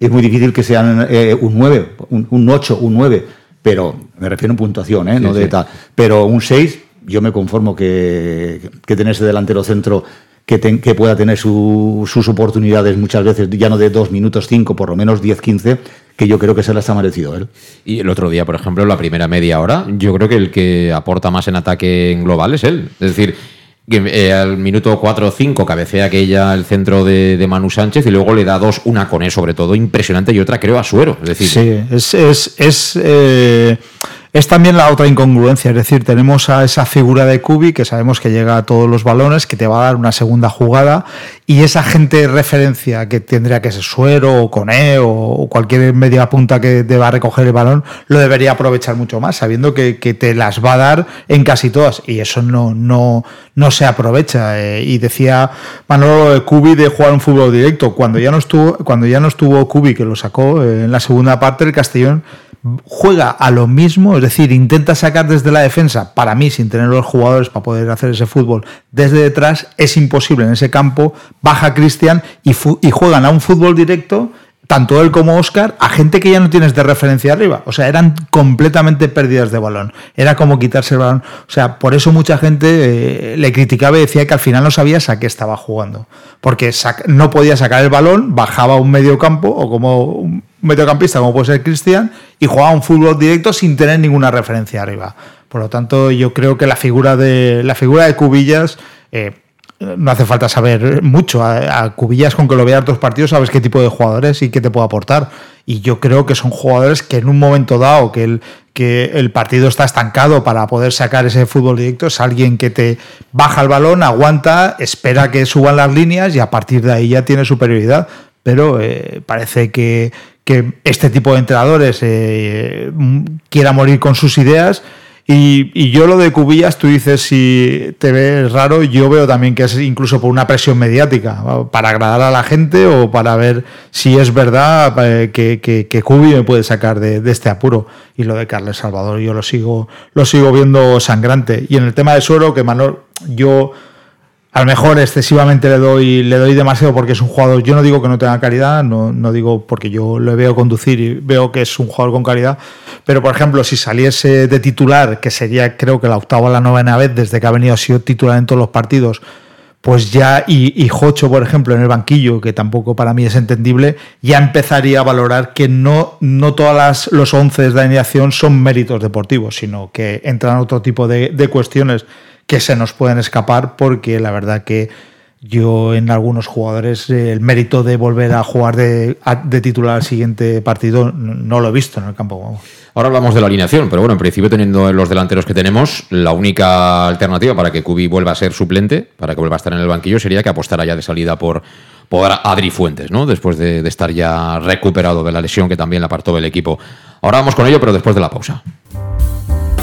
Es muy difícil que sean eh, un 9, un, un 8, un 9, pero me refiero en puntuación, ¿eh? no de sí. tal. Pero un 6, yo me conformo que, que tener ese delantero centro que, pueda tener su- sus oportunidades muchas veces, ya no de 2 minutos 5, por lo menos 10, 15, que yo creo que se las ha merecido él. Y el otro día, por ejemplo, la primera media hora, yo creo que el que aporta más en ataque en global es él. Es decir, que eh, al minuto 4 o 5 cabecea aquella el centro de, de Manu Sánchez y luego le da dos, una con él sobre todo impresionante y otra creo a Suero. Es decir, Sí, es, es, es, eh, es también la otra incongruencia, es decir, tenemos a esa figura de Kubi que sabemos que llega a todos los balones, que te va a dar una segunda jugada, y esa gente de referencia que tendría que ser Suero o Cone o cualquier media punta que deba recoger el balón, lo debería aprovechar mucho más, sabiendo que, te las va a dar en casi todas, y eso no, no, no se aprovecha. Eh, y decía Manolo de Kubi de jugar un fútbol directo, cuando ya no estuvo, cuando ya no estuvo Kubi, que lo sacó eh, en la segunda parte, el Castellón juega a lo mismo, es decir, intenta sacar desde la defensa, para mí, sin tener los jugadores para poder hacer ese fútbol desde detrás, es imposible en ese campo, baja Cristian y, juegan a un fútbol directo tanto él como Oscar, a gente que ya no tienes de referencia arriba. O sea, eran completamente pérdidas de balón. Era como quitarse el balón. O sea, por eso mucha gente eh, le criticaba y decía que al final no sabías a qué estaba jugando. Porque no podía sacar el balón, bajaba un medio campo o como un mediocampista como puede ser Cristian y jugaba un fútbol directo sin tener ninguna referencia arriba. Por lo tanto, yo creo que la figura de, la figura de Cubillas... Eh, no hace falta saber mucho. A, Cubillas, con que lo veas dos partidos, sabes qué tipo de jugadores y qué te puede aportar. Y yo creo que son jugadores que en un momento dado que el, que el partido está estancado para poder sacar ese fútbol directo, es alguien que te baja el balón, aguanta, espera que suban las líneas y a partir de ahí ya tiene superioridad. Pero eh, parece que, este tipo de entrenadores eh, quiera morir con sus ideas y, yo lo de Cubillas, tú dices si te ves raro, yo veo también que es incluso por una presión mediática, para agradar a la gente o para ver si es verdad eh, que, que, Cubi me puede sacar de, este apuro. Y lo de Carles Salvador yo lo sigo, lo sigo viendo sangrante. Y en el tema de Suero, que Manol, yo a lo mejor excesivamente le doy, le doy demasiado porque es un jugador, yo no digo que no tenga calidad, no, no digo porque yo lo veo conducir y veo que es un jugador con calidad, pero por ejemplo, si saliese de titular, que sería creo que la octava o la novena vez desde que ha venido, ha sido titular en todos los partidos, pues ya, y, y Jocho, por ejemplo, en el banquillo, que tampoco para mí es entendible, ya empezaría a valorar que no, no todas los once de alineación son méritos deportivos, sino que entran otro tipo de cuestiones que se nos pueden escapar porque la verdad que yo en algunos jugadores eh, el mérito de volver a jugar de, titular al siguiente partido no, lo he visto en el campo. Ahora hablamos de la alineación, pero bueno, en principio teniendo los delanteros que tenemos, la única alternativa para que Cubi vuelva a ser suplente, para que vuelva a estar en el banquillo, sería que apostara ya de salida por, por Adri Fuentes, ¿no? Después de, de estar ya recuperado de la lesión que también le apartó del equipo. Ahora vamos con ello, pero después de la pausa.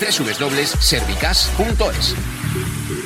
www.servicas.es.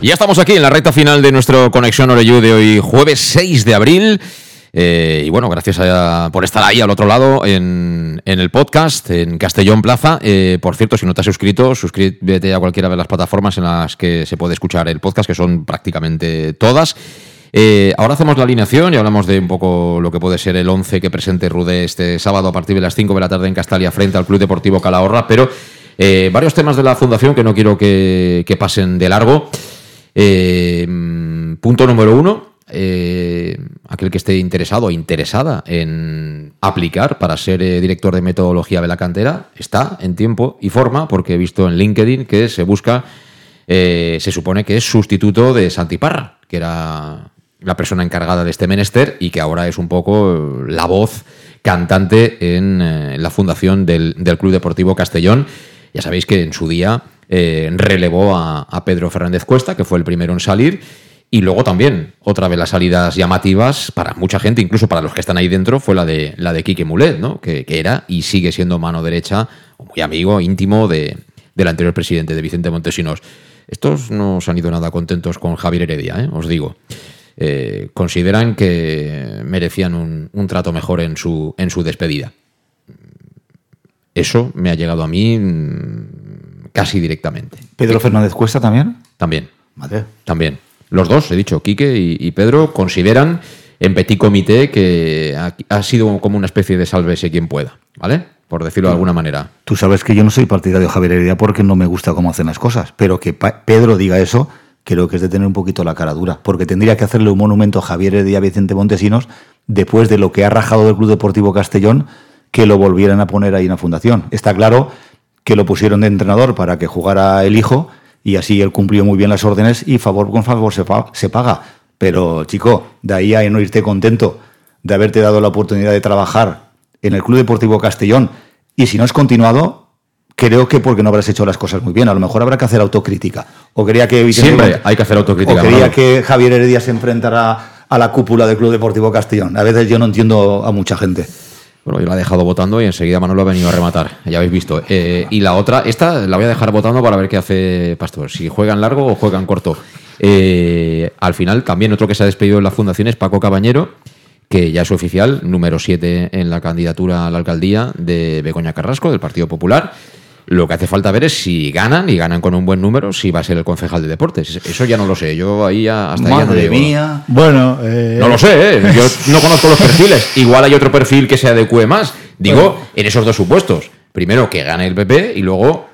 Ya estamos aquí en la recta final de nuestro Conexión Oreyu de hoy, jueves 6 de abril. Eh, y bueno, gracias a- por estar ahí al otro lado en, en el podcast, en Castellón Plaza. Eh, por cierto, si no te has suscrito, suscríbete a cualquiera de las plataformas en las que se puede escuchar el podcast, que son prácticamente todas. Eh, ahora hacemos la alineación y hablamos de un poco lo que puede ser el 11 que presente Rudé este sábado a partir de las 5 de la tarde en Castalia frente al Club Deportivo Calahorra, pero eh, varios temas de la fundación que no quiero que pasen de largo. Eh, punto número uno, eh, aquel que esté interesado o interesada en aplicar para ser eh, director de metodología de la cantera, está en tiempo y forma, porque he visto en LinkedIn que se busca, eh, se supone que es sustituto de Santi Parra, que era la persona encargada de este menester y que ahora es un poco la voz cantante en la fundación del, del Club Deportivo Castellón. Ya sabéis que en su día eh, relevó a, Pedro Fernández Cuesta, que fue el primero en salir, y luego también, otra de las salidas llamativas para mucha gente, incluso para los que están ahí dentro, fue la de, la de Quique Mulet, ¿no? que, era y sigue siendo mano derecha, muy amigo, íntimo de, del anterior presidente, de Vicente Montesinos. Estos no se han ido nada contentos con Javier Heredia, ¿eh? os digo. Eh, consideran que merecían un, un trato mejor en su, en su despedida. Eso me ha llegado a mí mm, casi directamente. ¿Pedro Fernández Cuesta también? También. Madre. También. Los dos, he dicho, Quique y, y Pedro, consideran en Petit Comité que ha, ha sido como una especie de sálvese quien pueda, ¿vale? Por decirlo de alguna manera. Tú sabes que yo no soy partidario de Javier Heredia porque no me gusta cómo hacen las cosas, pero que Pa- Pedro diga eso creo que es de tener un poquito la cara dura, porque tendría que hacerle un monumento a Javier Heredia Vicente Montesinos después de lo que ha rajado del Club Deportivo Castellón, que lo volvieran a poner ahí en la fundación. Está claro que lo pusieron de entrenador para que jugara el hijo y así él cumplió muy bien las órdenes y favor con favor se, pa- se paga. Pero chico, de ahí a no irte contento de haberte dado la oportunidad de trabajar en el Club Deportivo Castellón y si no has continuado, creo que porque no habrás hecho las cosas muy bien. A lo mejor habrá que hacer autocrítica. O quería que Vicente Siempre hay que hacer autocrítica, O quería Manolo. que Javier Heredia se enfrentara a la cúpula del Club Deportivo Castellón. A veces yo no entiendo a mucha gente. Bueno, yo la he dejado votando y enseguida Manolo ha venido a rematar. Ya habéis visto. Eh, y la otra, esta la voy a dejar votando para ver qué hace Pastor. Si juegan largo o juegan corto. Eh, al final, también otro que se ha despedido en la fundación es Paco Cabañero, que ya es oficial, número 7 en la candidatura a la alcaldía de Begoña Carrasco, del Partido Popular. Lo que hace falta ver es si ganan y ganan con un buen número, si va a ser el concejal de deportes. Eso ya no lo sé. Yo ahí ya, hasta ahí ya no Madre llego. mía. Bueno, eh, No lo sé, ¿eh? yo no conozco los perfiles. Igual hay otro perfil que se adecue más. Digo, en esos dos supuestos. Primero que gane el PP y luego.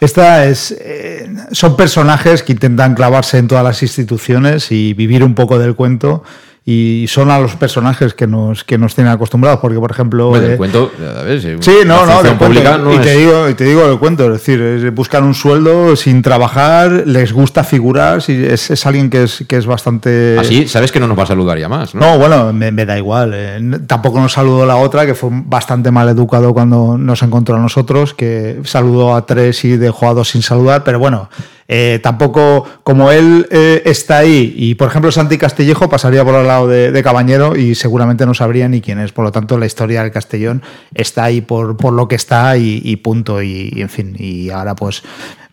Esta es, eh, son personajes que intentan clavarse en todas las instituciones y vivir un poco del cuento. Y son a los personajes que nos, que nos tienen acostumbrados. Porque, por ejemplo. Bueno, eh, el cuento, a ver, si Sí, no, no, cuento. pública no y, te digo, y te digo el cuento, es decir, es- buscan un sueldo sin trabajar, les gusta figurar, si es, es alguien que es, que es bastante... Así, sabes que no nos va a saludar ya más, ¿no? No, bueno, me, me da igual. eh, tampoco nos saludó la otra, que fue bastante mal educado cuando nos encontró a nosotros, que saludó a tres y dejó a dos sin saludar, pero bueno, eh, tampoco, como él eh, está ahí, y por ejemplo Santi Castillejo pasaría por al lado de, Cabañero y seguramente no sabría ni quién es. Por lo tanto, la historia del Castellón está ahí por, por lo que está y, punto. Y, en fin, y ahora pues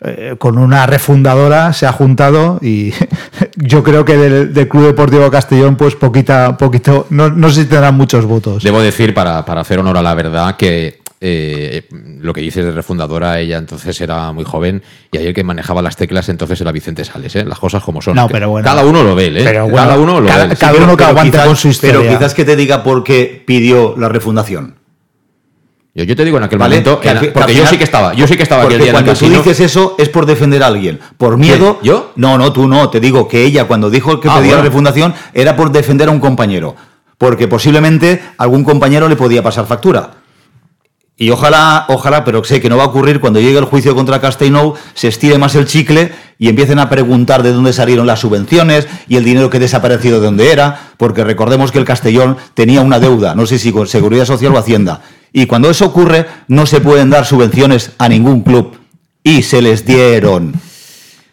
eh, con una refundadora se ha juntado y yo creo que del, del Club Deportivo Castellón pues poquita, poquito, no, no sé si tendrán muchos votos. Debo decir, para, para hacer honor a la verdad, que eh, lo que dices de refundadora, ella entonces era muy joven y ahí el que manejaba las teclas entonces era Vicente Sales, ¿eh? las cosas como son. No, Que pero bueno. Cada uno lo ve, ¿eh? Pero bueno, cada uno lo cada- ve. cada uno que quizás- con su historia. Pero quizás que te diga por qué pidió la refundación. Yo, yo te digo en aquel ¿Vale? momento, Que en porque yo sí que estaba, yo sí que estaba aquel Porque día en el cuando tú casino. dices eso es por defender a alguien. Por miedo. ¿Yo? No, no, tú no. Te digo que ella, cuando dijo que Ah, pedía bueno. la refundación, era por defender a un compañero. Porque posiblemente algún compañero le podía pasar factura. Y ojalá, ojalá, pero sé que no va a ocurrir cuando llegue el juicio contra Castellnou, se estire más el chicle y empiecen a preguntar de dónde salieron las subvenciones y el dinero que ha desaparecido de dónde era, porque recordemos que el Castellón tenía una deuda, no sé si con Seguridad Social o Hacienda. Y cuando eso ocurre, no se pueden dar subvenciones a ningún club. Y se les dieron.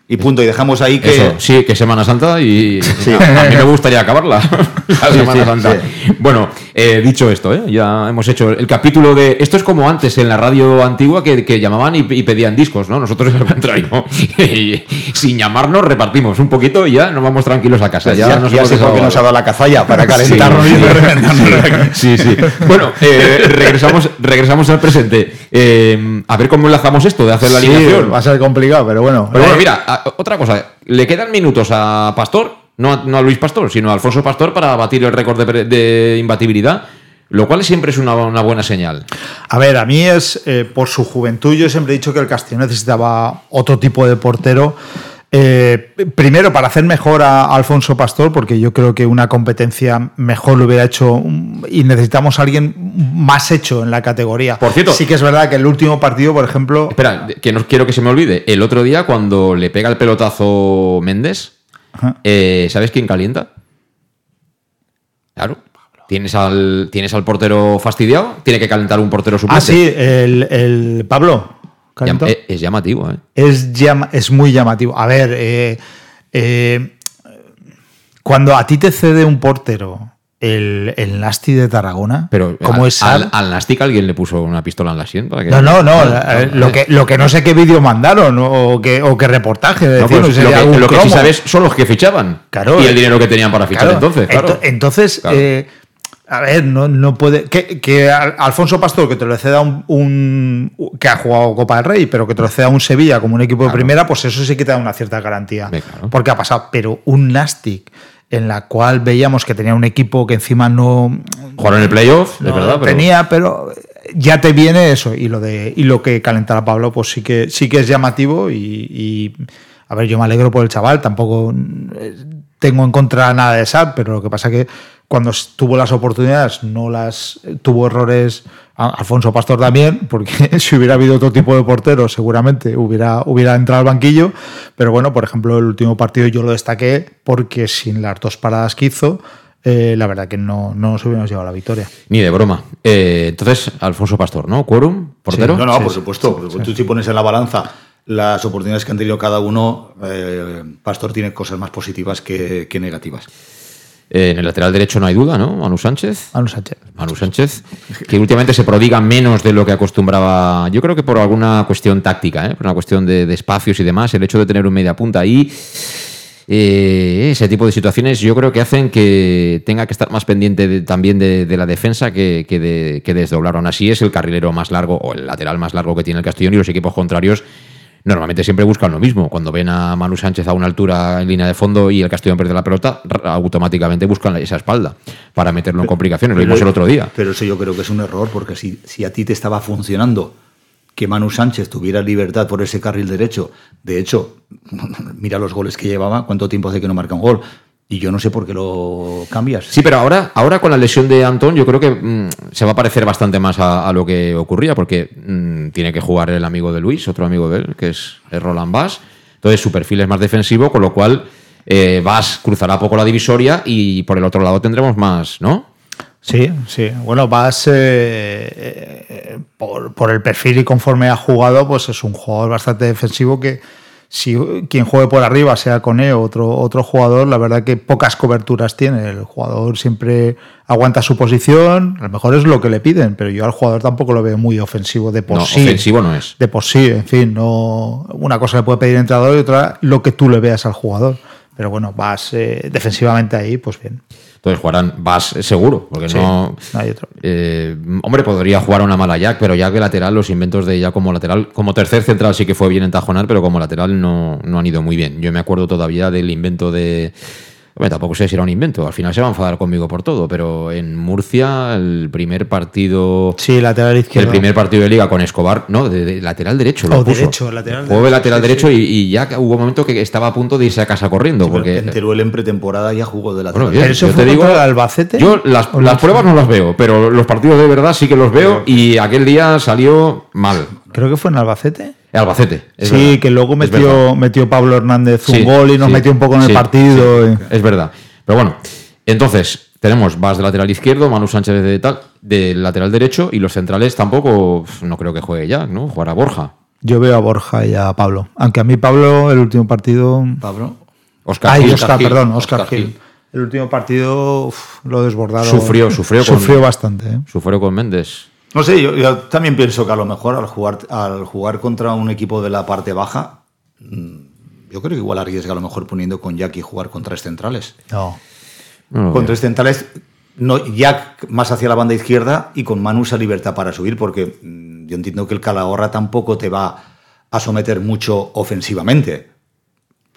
Y punto, y dejamos ahí que... Eso, sí, que Semana Santa y a, a mí me gustaría acabarla. la Sí, Semana sí, Santa. Bueno, eh, dicho esto, ¿eh? ya hemos hecho el capítulo de. Esto es como antes en la radio antigua que, que llamaban y, y pedían discos, ¿no? Nosotros al contrario. Y sin llamarnos repartimos un poquito y ya nos vamos tranquilos a casa. Pues Ya, ya, nos ya hemos sé por qué desahogado. nos ha dado la cazalla, para calentarnos Sí. y. Sí, sí. Bueno, eh, regresamos, regresamos al presente. Eh, a ver cómo enlazamos esto de hacer la Sí, alineación. va a ser complicado, pero bueno. Pero bueno, Eh, mira, otra cosa. Le quedan minutos a Pastor no a, no a Luis Pastor, sino a Alfonso Pastor para batir el récord de, imbatibilidad, lo cual siempre es una, buena señal. A ver, a mí es eh, por su juventud. Yo siempre he dicho que el Castellón necesitaba otro tipo de portero. Eh, primero, para hacer mejor a Alfonso Pastor, porque yo creo que una competencia mejor lo hubiera hecho un- y necesitamos a alguien más hecho en la categoría. Por cierto- sí que es verdad que el último partido, por ejemplo, Espera, que no quiero que se me olvide. El otro día, cuando le pega el pelotazo Méndez, eh, ¿sabes quién calienta? Claro. Tienes al, tienes al portero fastidiado, tiene que calentar un portero suplente. ah, sí, el, el Pablo. Es llamativo, ¿eh? es, llama- es muy llamativo. A ver, eh, eh, cuando a ti te cede un portero el, el Nasti de Tarragona, Pero como al, es al, al Nastic alguien le puso una pistola en la sien para que. No, no, no. Lo, que, lo que no sé qué vídeo mandaron o qué, o qué reportaje. No, pues sería lo que, lo que sí sabes son los que fichaban. Claro, y el eh, dinero que tenían para fichar Claro, entonces, claro. ento- Entonces, eh, a ver, no, no puede. Que, que Al- Alfonso Pastor, que te lo ceda un, un- que ha jugado Copa del Rey, pero que te lo ceda un Sevilla como un equipo de primera, pues eso sí que te da una cierta garantía. Porque ha pasado. Pero un Nastic en la cual veíamos que tenía un equipo que encima no. Jugaron en el playoff, no verdad, pero- Tenía, pero ya te viene eso. Y lo de y lo que calentara Pablo, pues sí que sí que es llamativo. Y, y, a ver, yo me alegro por el chaval, tampoco eh, tengo en contra nada de Sal, pero lo que pasa que cuando tuvo las oportunidades, no las tuvo errores. Alfonso Pastor también, porque si hubiera habido otro tipo de portero, seguramente hubiera, hubiera entrado al banquillo. Pero bueno, por ejemplo, el último partido yo lo destaqué porque sin las dos paradas que hizo, eh, la verdad que no, no nos hubiéramos llevado la victoria. Ni de broma. Eh, entonces, Alfonso Pastor, ¿no? ¿Quórum? ¿Portero? No, no, por supuesto. porque Tú si pones en la balanza las oportunidades que han tenido cada uno, eh, Pastor tiene cosas más positivas que, que negativas. Eh, en el lateral derecho no hay duda, ¿no? Manu Sánchez. Manu Sánchez. Manu Sánchez, que últimamente se prodiga menos de lo que acostumbraba. Yo creo que por alguna cuestión táctica, ¿eh? por una cuestión de, de espacios y demás, el hecho de tener un media punta ahí. eh, ese tipo de situaciones yo creo que hacen que tenga que estar más pendiente de- también de, de la defensa que, que de, que desdoblar. Aún así es el carrilero más largo o el lateral más largo que tiene el Castellón y los equipos contrarios normalmente siempre buscan lo mismo. Cuando ven a Manu Sánchez a una altura en línea de fondo y el Castellón pierde la pelota, automáticamente buscan esa espalda para meterlo en complicaciones. Lo vimos el otro día. Pero eso yo creo que es un error, porque si, si a ti te estaba funcionando que Manu Sánchez tuviera libertad por ese carril derecho, de hecho, mira los goles que llevaba, cuánto tiempo hace que no marca un gol, y yo no sé por qué lo cambias. Sí, pero ahora, ahora con la lesión de Antón, yo creo que mm, se va a parecer bastante más a, a lo que ocurría, porque mm, tiene que jugar el amigo de Luis, otro amigo de él, que es Roland Bass. Entonces su perfil es más defensivo, con lo cual eh, Bass cruzará poco la divisoria y por el otro lado tendremos más, ¿no? Sí, sí. Bueno, vas eh, eh, por, por el perfil y conforme ha jugado, pues es un jugador bastante defensivo que si quien juegue por arriba, sea Cone o otro, otro jugador, la verdad que pocas coberturas tiene. El jugador siempre aguanta su posición, a lo mejor es lo que le piden, pero yo al jugador tampoco lo veo muy ofensivo de por No, sí. ofensivo no es. De por sí, en fin, no una cosa le puede pedir el entrenador y otra lo que tú le veas al jugador. Pero bueno, vas eh, defensivamente ahí, pues bien. Entonces jugarán Bass seguro, porque Sí, no. hay otro. Eh, hombre, podría jugar una mala Jack, pero ya que lateral, los inventos de ella como lateral, como tercer central sí que fue bien en Tajonar, pero como lateral no, no han ido muy bien. Yo me acuerdo todavía del invento de. Hombre, tampoco sé si era un invento, al final se va a enfadar conmigo por todo, pero en Murcia, el primer partido. Sí, lateral izquierdo. El primer partido de liga con Escobar, no, de, de lateral derecho. Lo O puso. derecho, lateral Juego de derecho, lateral sí, derecho Y, y ya hubo un momento que estaba a punto de irse a casa corriendo. porque En Teruel en pretemporada ya jugó de lateral. Bueno, bien, yo te digo, Albacete? Yo las, las pruebas no las veo, pero los partidos de verdad sí que los veo y aquel día salió mal. Creo que fue en Albacete. Albacete. es sí, verdad. que luego metió, metió Pablo Hernández un Sí, gol y nos sí, metió un poco en el partido. sí, es verdad. Pero bueno, entonces tenemos Vas de lateral izquierdo, Manu Sánchez de tal, de lateral derecho y los centrales tampoco, no creo que juegue ya, ¿no? Jugará Borja. Yo veo a Borja y a Pablo. Aunque a mí Pablo, el último partido... Pablo. Oscar Ay, Gil. Oscar, Oscar Gil. perdón, Oscar, Oscar Gil. Gil. El último partido uf, lo desbordaron. Sufrió, sufrió con- Sufrió bastante. ¿eh? Sufrió con Méndez. No sé, yo, yo también pienso que a lo mejor al jugar, al jugar contra un equipo de la parte baja, mm, yo creo que igual arriesga a lo mejor poniendo con Jack y jugar con tres centrales. No. No con tres centrales, no, Jack más hacia la banda izquierda y con Manu esa libertad para subir, porque mm, yo entiendo que el Calahorra tampoco te va a someter mucho ofensivamente.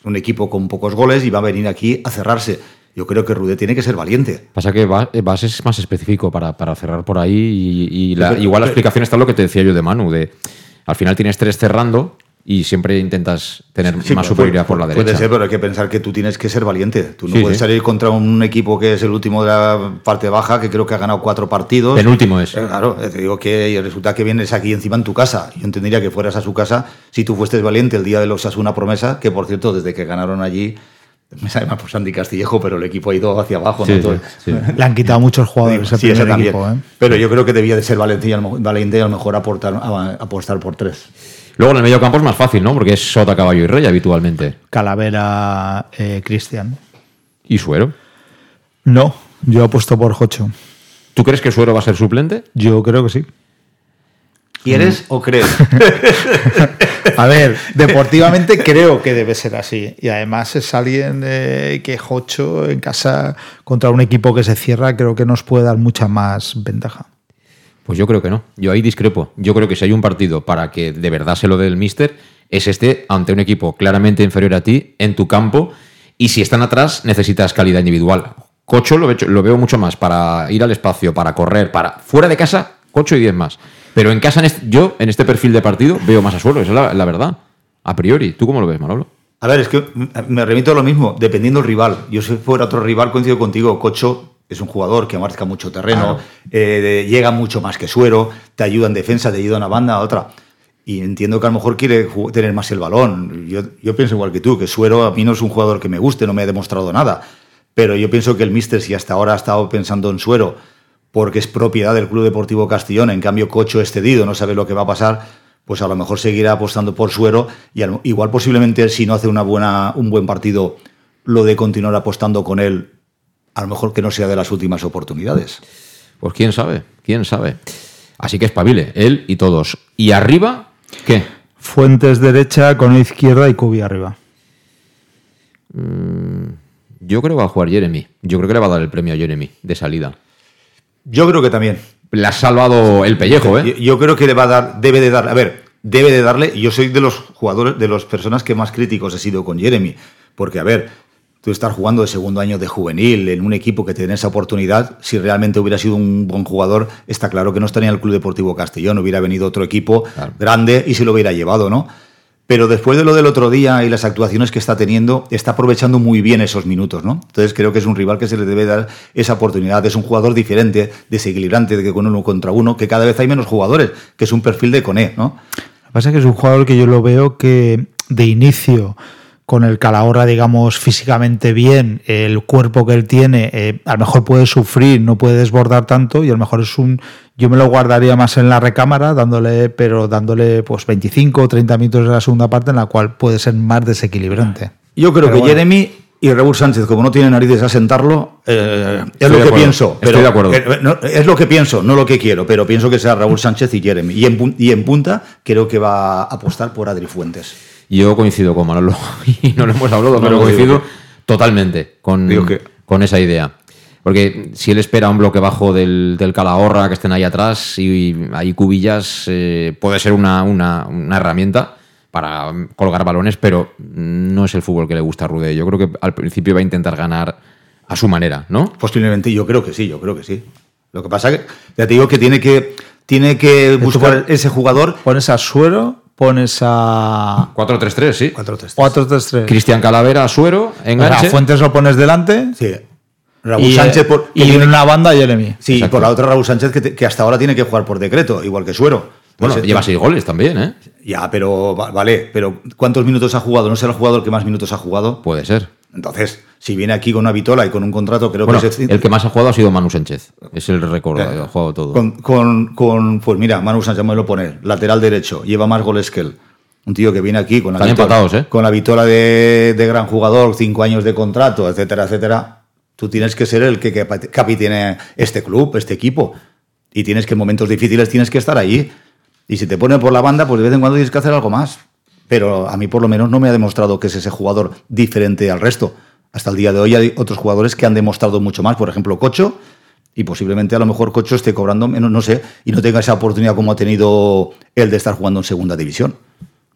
un equipo con pocos goles y va a venir aquí a cerrarse. Yo creo que Rudé tiene que ser valiente. Pasa que va- eh, Vas es más específico para, para cerrar por ahí y, y la- Pero- igual la pero- explicación está en lo que te decía yo de Manu, de al final tienes tres cerrando y siempre intentas tener Sí, más superioridad puede- por la Puede derecha. ser, pero hay que pensar que tú tienes que ser valiente. Tú no Sí, puedes sí. salir contra un equipo que es el último de la parte baja, que creo que ha ganado cuatro partidos. Penúltimo es. Eh, Claro, eh, te digo que resulta que vienes aquí encima en tu casa. Yo entendería que fueras a su casa si tú fuestes valiente el día de los una promesa, que por cierto, desde que ganaron allí, me sabe más por Sandy Castillejo, pero el equipo ha ido hacia abajo. Sí, ¿no? sí. Le han quitado muchos jugadores ese equipo, ¿eh? Pero yo creo que debía de ser valiente y a lo, valiente y a lo mejor aportar, a- apostar por tres. Luego en el medio campo es más fácil, ¿no? Porque es Sota, Caballo y Rey habitualmente. Calavera, eh, Cristian. ¿Y Suero? No, yo apuesto por Jocho. ¿Tú crees que Suero va a ser suplente? Yo creo que sí. ¿Quieres o crees? A ver, deportivamente creo que debe ser así. Y además es alguien eh, que Jocho en casa contra un equipo que se cierra, creo que nos puede dar mucha más ventaja. Pues yo creo que no. Yo ahí discrepo. Yo creo que si hay un partido para que de verdad se lo dé el míster, es este ante un equipo claramente inferior a ti, en tu campo, y si están atrás necesitas calidad individual. Cocho lo, veo- lo veo mucho más para ir al espacio, para correr, para fuera de casa, Cocho y 10 más. Pero en casa, en este- yo, en este perfil de partido, veo más a suelo, esa es la, la verdad. A priori. ¿Tú cómo lo ves, Manolo? A ver, es que me remito a lo mismo, dependiendo del rival. Yo si fuera otro rival, coincido contigo. Cocho es un jugador que marca mucho terreno, eh, llega mucho más que Suero, te ayuda en defensa, te ayuda en una banda, a otra. Y entiendo que a lo mejor quiere tener más el balón. Yo, yo pienso igual que tú, que Suero a mí no es un jugador que me guste, no me ha demostrado nada. Pero yo pienso que el Mister, si hasta ahora ha estado pensando en Suero, porque es propiedad del Club Deportivo Castellón, en cambio Cocho es cedido, no sabe lo que va a pasar, pues a lo mejor seguirá apostando por Suero y al- igual posiblemente si no hace una buena, un buen partido, lo de continuar apostando con él, a lo mejor que no sea de las últimas oportunidades. Pues quién sabe, quién sabe. Así que espabile, él y todos. ¿Y arriba? ¿Qué? Fuentes derecha, con izquierda y Cubi arriba. Yo creo que va a jugar Jeremy. Yo creo que le va a dar el premio a Jeremy de salida. Yo creo que también. Le ha salvado el pellejo, ¿eh? Yo, yo creo que le va a dar, debe de dar, a ver, debe de darle, yo soy de los jugadores, de las personas que más críticos he sido con Jeremy, porque a ver, tú estar jugando de segundo año de juvenil en un equipo que te den esa oportunidad, si realmente hubiera sido un buen jugador, está claro que no estaría en el Club Deportivo Castellón, hubiera venido otro equipo grande y se lo hubiera llevado, ¿no? Pero después de lo del otro día y las actuaciones que está teniendo, está aprovechando muy bien esos minutos, ¿no? Entonces creo que es un rival que se le debe dar esa oportunidad. Es un jugador diferente, desequilibrante, de que con uno contra uno, que cada vez hay menos jugadores, que es un perfil de Coné, ¿no? Lo que pasa es que es un jugador que yo lo veo que de inicio, con el Calahorra, digamos, físicamente bien, el cuerpo que él tiene, eh, a lo mejor puede sufrir, no puede desbordar tanto, y a lo mejor es un. Yo me lo guardaría más en la recámara, dándole, pero dándole pues 25 o 30 minutos de la segunda parte, en la cual puede ser más desequilibrante. Yo creo Pero que bueno. Jeremy y Raúl Sánchez, como no tienen narices a sentarlo, eh, es Estoy lo que acuerdo, pienso. estoy pero- de acuerdo. eh, no, es lo que pienso, no lo que quiero, pero pienso que sea Raúl Sánchez y Jeremy. Y en, y en punta creo que va a apostar por Adri Fuentes. Yo coincido con Manolo y no lo hemos hablado, No, pero no, coincido totalmente con, que- con esa idea. Porque si él espera un bloque bajo del, del Calahorra, que estén ahí atrás y hay cubillas, eh, puede ser una, una- una herramienta para colgar balones, pero no es el fútbol que le gusta a Rude. Yo creo que al principio va a intentar ganar a su manera, ¿no? Posiblemente, yo creo que sí, yo creo que sí. Lo que pasa que, ya te digo que tiene que, tiene que buscar ese jugador. Pones a Suero, pones a 4-3-3, sí. 4-3-3. Cristian Calavera, Suero, O sea, enganche. Fuentes lo pones delante. Sí. Raúl y, Sánchez por- y tiene- en una banda Jeremy. Sí, y Exacto. por la otra Raúl Sánchez que, te- que hasta ahora tiene que jugar por decreto, igual que Suero. Bueno, Entonces, lleva seis goles también, ¿eh? Ya, pero va- vale, pero ¿cuántos minutos ha jugado? ¿No será el jugador que más minutos ha jugado? Puede ser. Entonces, si viene aquí con una vitola y con un contrato, creo Bueno, que es el que más ha jugado ha sido Manu Sánchez. Es el récord, ha jugado todo. con, con, con- pues mira, Manu Sánchez me lo pone, lateral derecho, lleva más goles que él. Un tío que viene aquí con la, Están vitola, empatados, ¿eh? con la vitola de, de gran jugador, cinco años de contrato, etcétera, etcétera. Tú tienes que ser el que capa- capitene este club, este equipo. Y tienes que en momentos difíciles tienes que estar allí. Y si te ponen por la banda, pues de vez en cuando tienes que hacer algo más. Pero a mí por lo menos no me ha demostrado que es ese jugador diferente al resto. Hasta el día de hoy hay otros jugadores que han demostrado mucho más. Por ejemplo, Cocho. Y posiblemente a lo mejor Cocho esté cobrando menos, no sé, y no tenga esa oportunidad como ha tenido él de estar jugando en segunda división.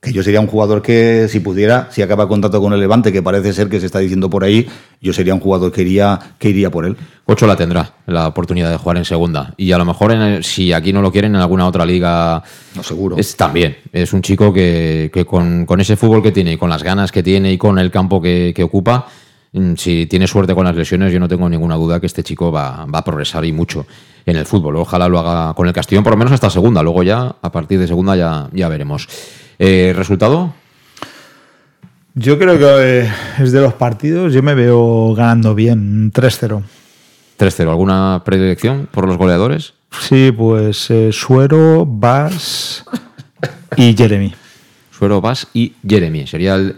Que yo sería un jugador que, si pudiera, si acaba contrato con el Levante, que parece ser que se está diciendo por ahí, yo sería un jugador que iría, que iría por él. Ocho la tendrá, la oportunidad de jugar en segunda. Y a lo mejor, en el- si aquí no lo quieren, en alguna otra liga. No, seguro. Es, también. Es un chico que, que con, con ese fútbol que tiene y con las ganas que tiene y con el campo que, que ocupa, mm, si tiene suerte con las lesiones, yo no tengo ninguna duda que este chico va, va a progresar y mucho en el fútbol. Ojalá lo haga con el Castellón, por lo menos hasta segunda. Luego ya, a partir de segunda, ya, ya veremos. Eh, ¿Resultado? Yo creo que eh, es de los partidos, yo me veo ganando bien, 3-0. 3-0. ¿Alguna predilección por los goleadores? Sí, pues eh, Suero, Bas y Jeremy. Suero, Vas y Jeremy. Sería el,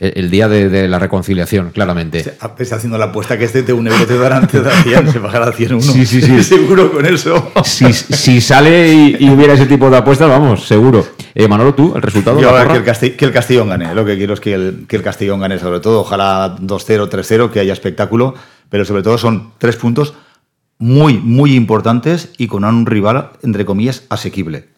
el- día de, de la reconciliación, claramente. Está haciendo la apuesta que este de un euro te darán, te da 100, se pagará 100 uno. Sí, sí, sí. Seguro con eso. Si, si sale y, y hubiera ese tipo de apuestas, vamos, seguro. Eh, Manolo, tú, el resultado. Yo ahora que el, Casti- que el Castellón gane. Lo que quiero es que el, que el Castellón gane, sobre todo. Ojalá 2-0, 3-0, que haya espectáculo. Pero sobre todo son tres puntos muy, muy importantes y con un rival, entre comillas, asequible.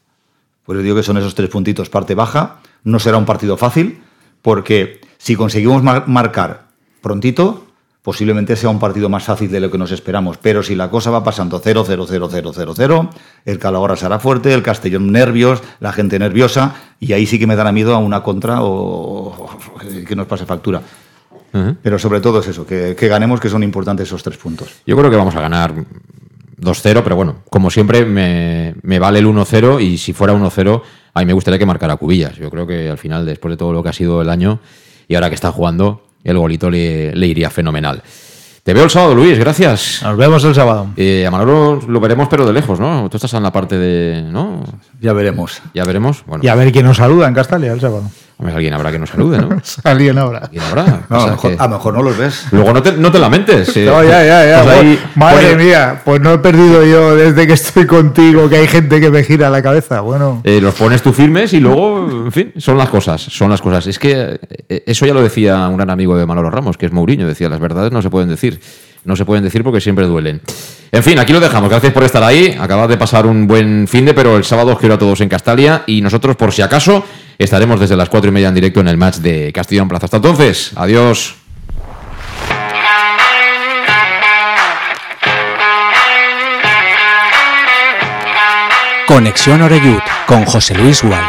Pues yo digo que son esos tres puntitos, parte baja. No será un partido fácil, porque si conseguimos mar- marcar prontito, posiblemente sea un partido más fácil de lo que nos esperamos. Pero si la cosa va pasando 0, 0, 0, 0, 0, 0, el Calahorra será fuerte, el Castellón nervios, la gente nerviosa, y ahí sí que me dará miedo a una contra o, que nos pase factura. Pero sobre todo es eso, que, que ganemos, que son importantes esos tres puntos. Yo creo que vamos a ganar 2-0, pero bueno, como siempre, me, me vale el 1-0 y si fuera 1-0, a mí me gustaría que marcara Cubillas. Yo creo que al final, después de todo lo que ha sido el año y ahora que está jugando, el golito le, le iría fenomenal. Te veo el sábado, Luis, gracias. Nos vemos el sábado. Eh, a Manolo lo veremos, pero de lejos, ¿no? Tú estás en la parte de. ¿No? Ya veremos. Ya veremos. Bueno, Y a ver quién nos saluda en Castalia el sábado. Alguien habrá que nos salude, ¿no? Alguien ahora. ¿Alguien habrá? No, a, lo mejor, que- a lo mejor no los ves. Luego no te, no te lamentes. eh. No, ya, ya, ya. Pues ahí Pues, madre mía, pues no he perdido yo desde que estoy contigo, que hay gente que me gira la cabeza. Bueno, Eh, los pones tú firmes y luego, en fin, son las cosas, son las cosas. Es que eh, eso ya lo decía un gran amigo de Manolo Ramos, que es Mourinho, decía, las verdades no se pueden decir, no se pueden decir porque siempre duelen. En fin, aquí lo dejamos, gracias por estar ahí, acabad de pasar un buen fin de, pero el sábado os quiero a todos en Castalia y nosotros, por si acaso, estaremos desde las cuatro y media en directo en el match de Castellón Plaza. Hasta entonces, adiós. Conexión Oreyud con José Luis Gual.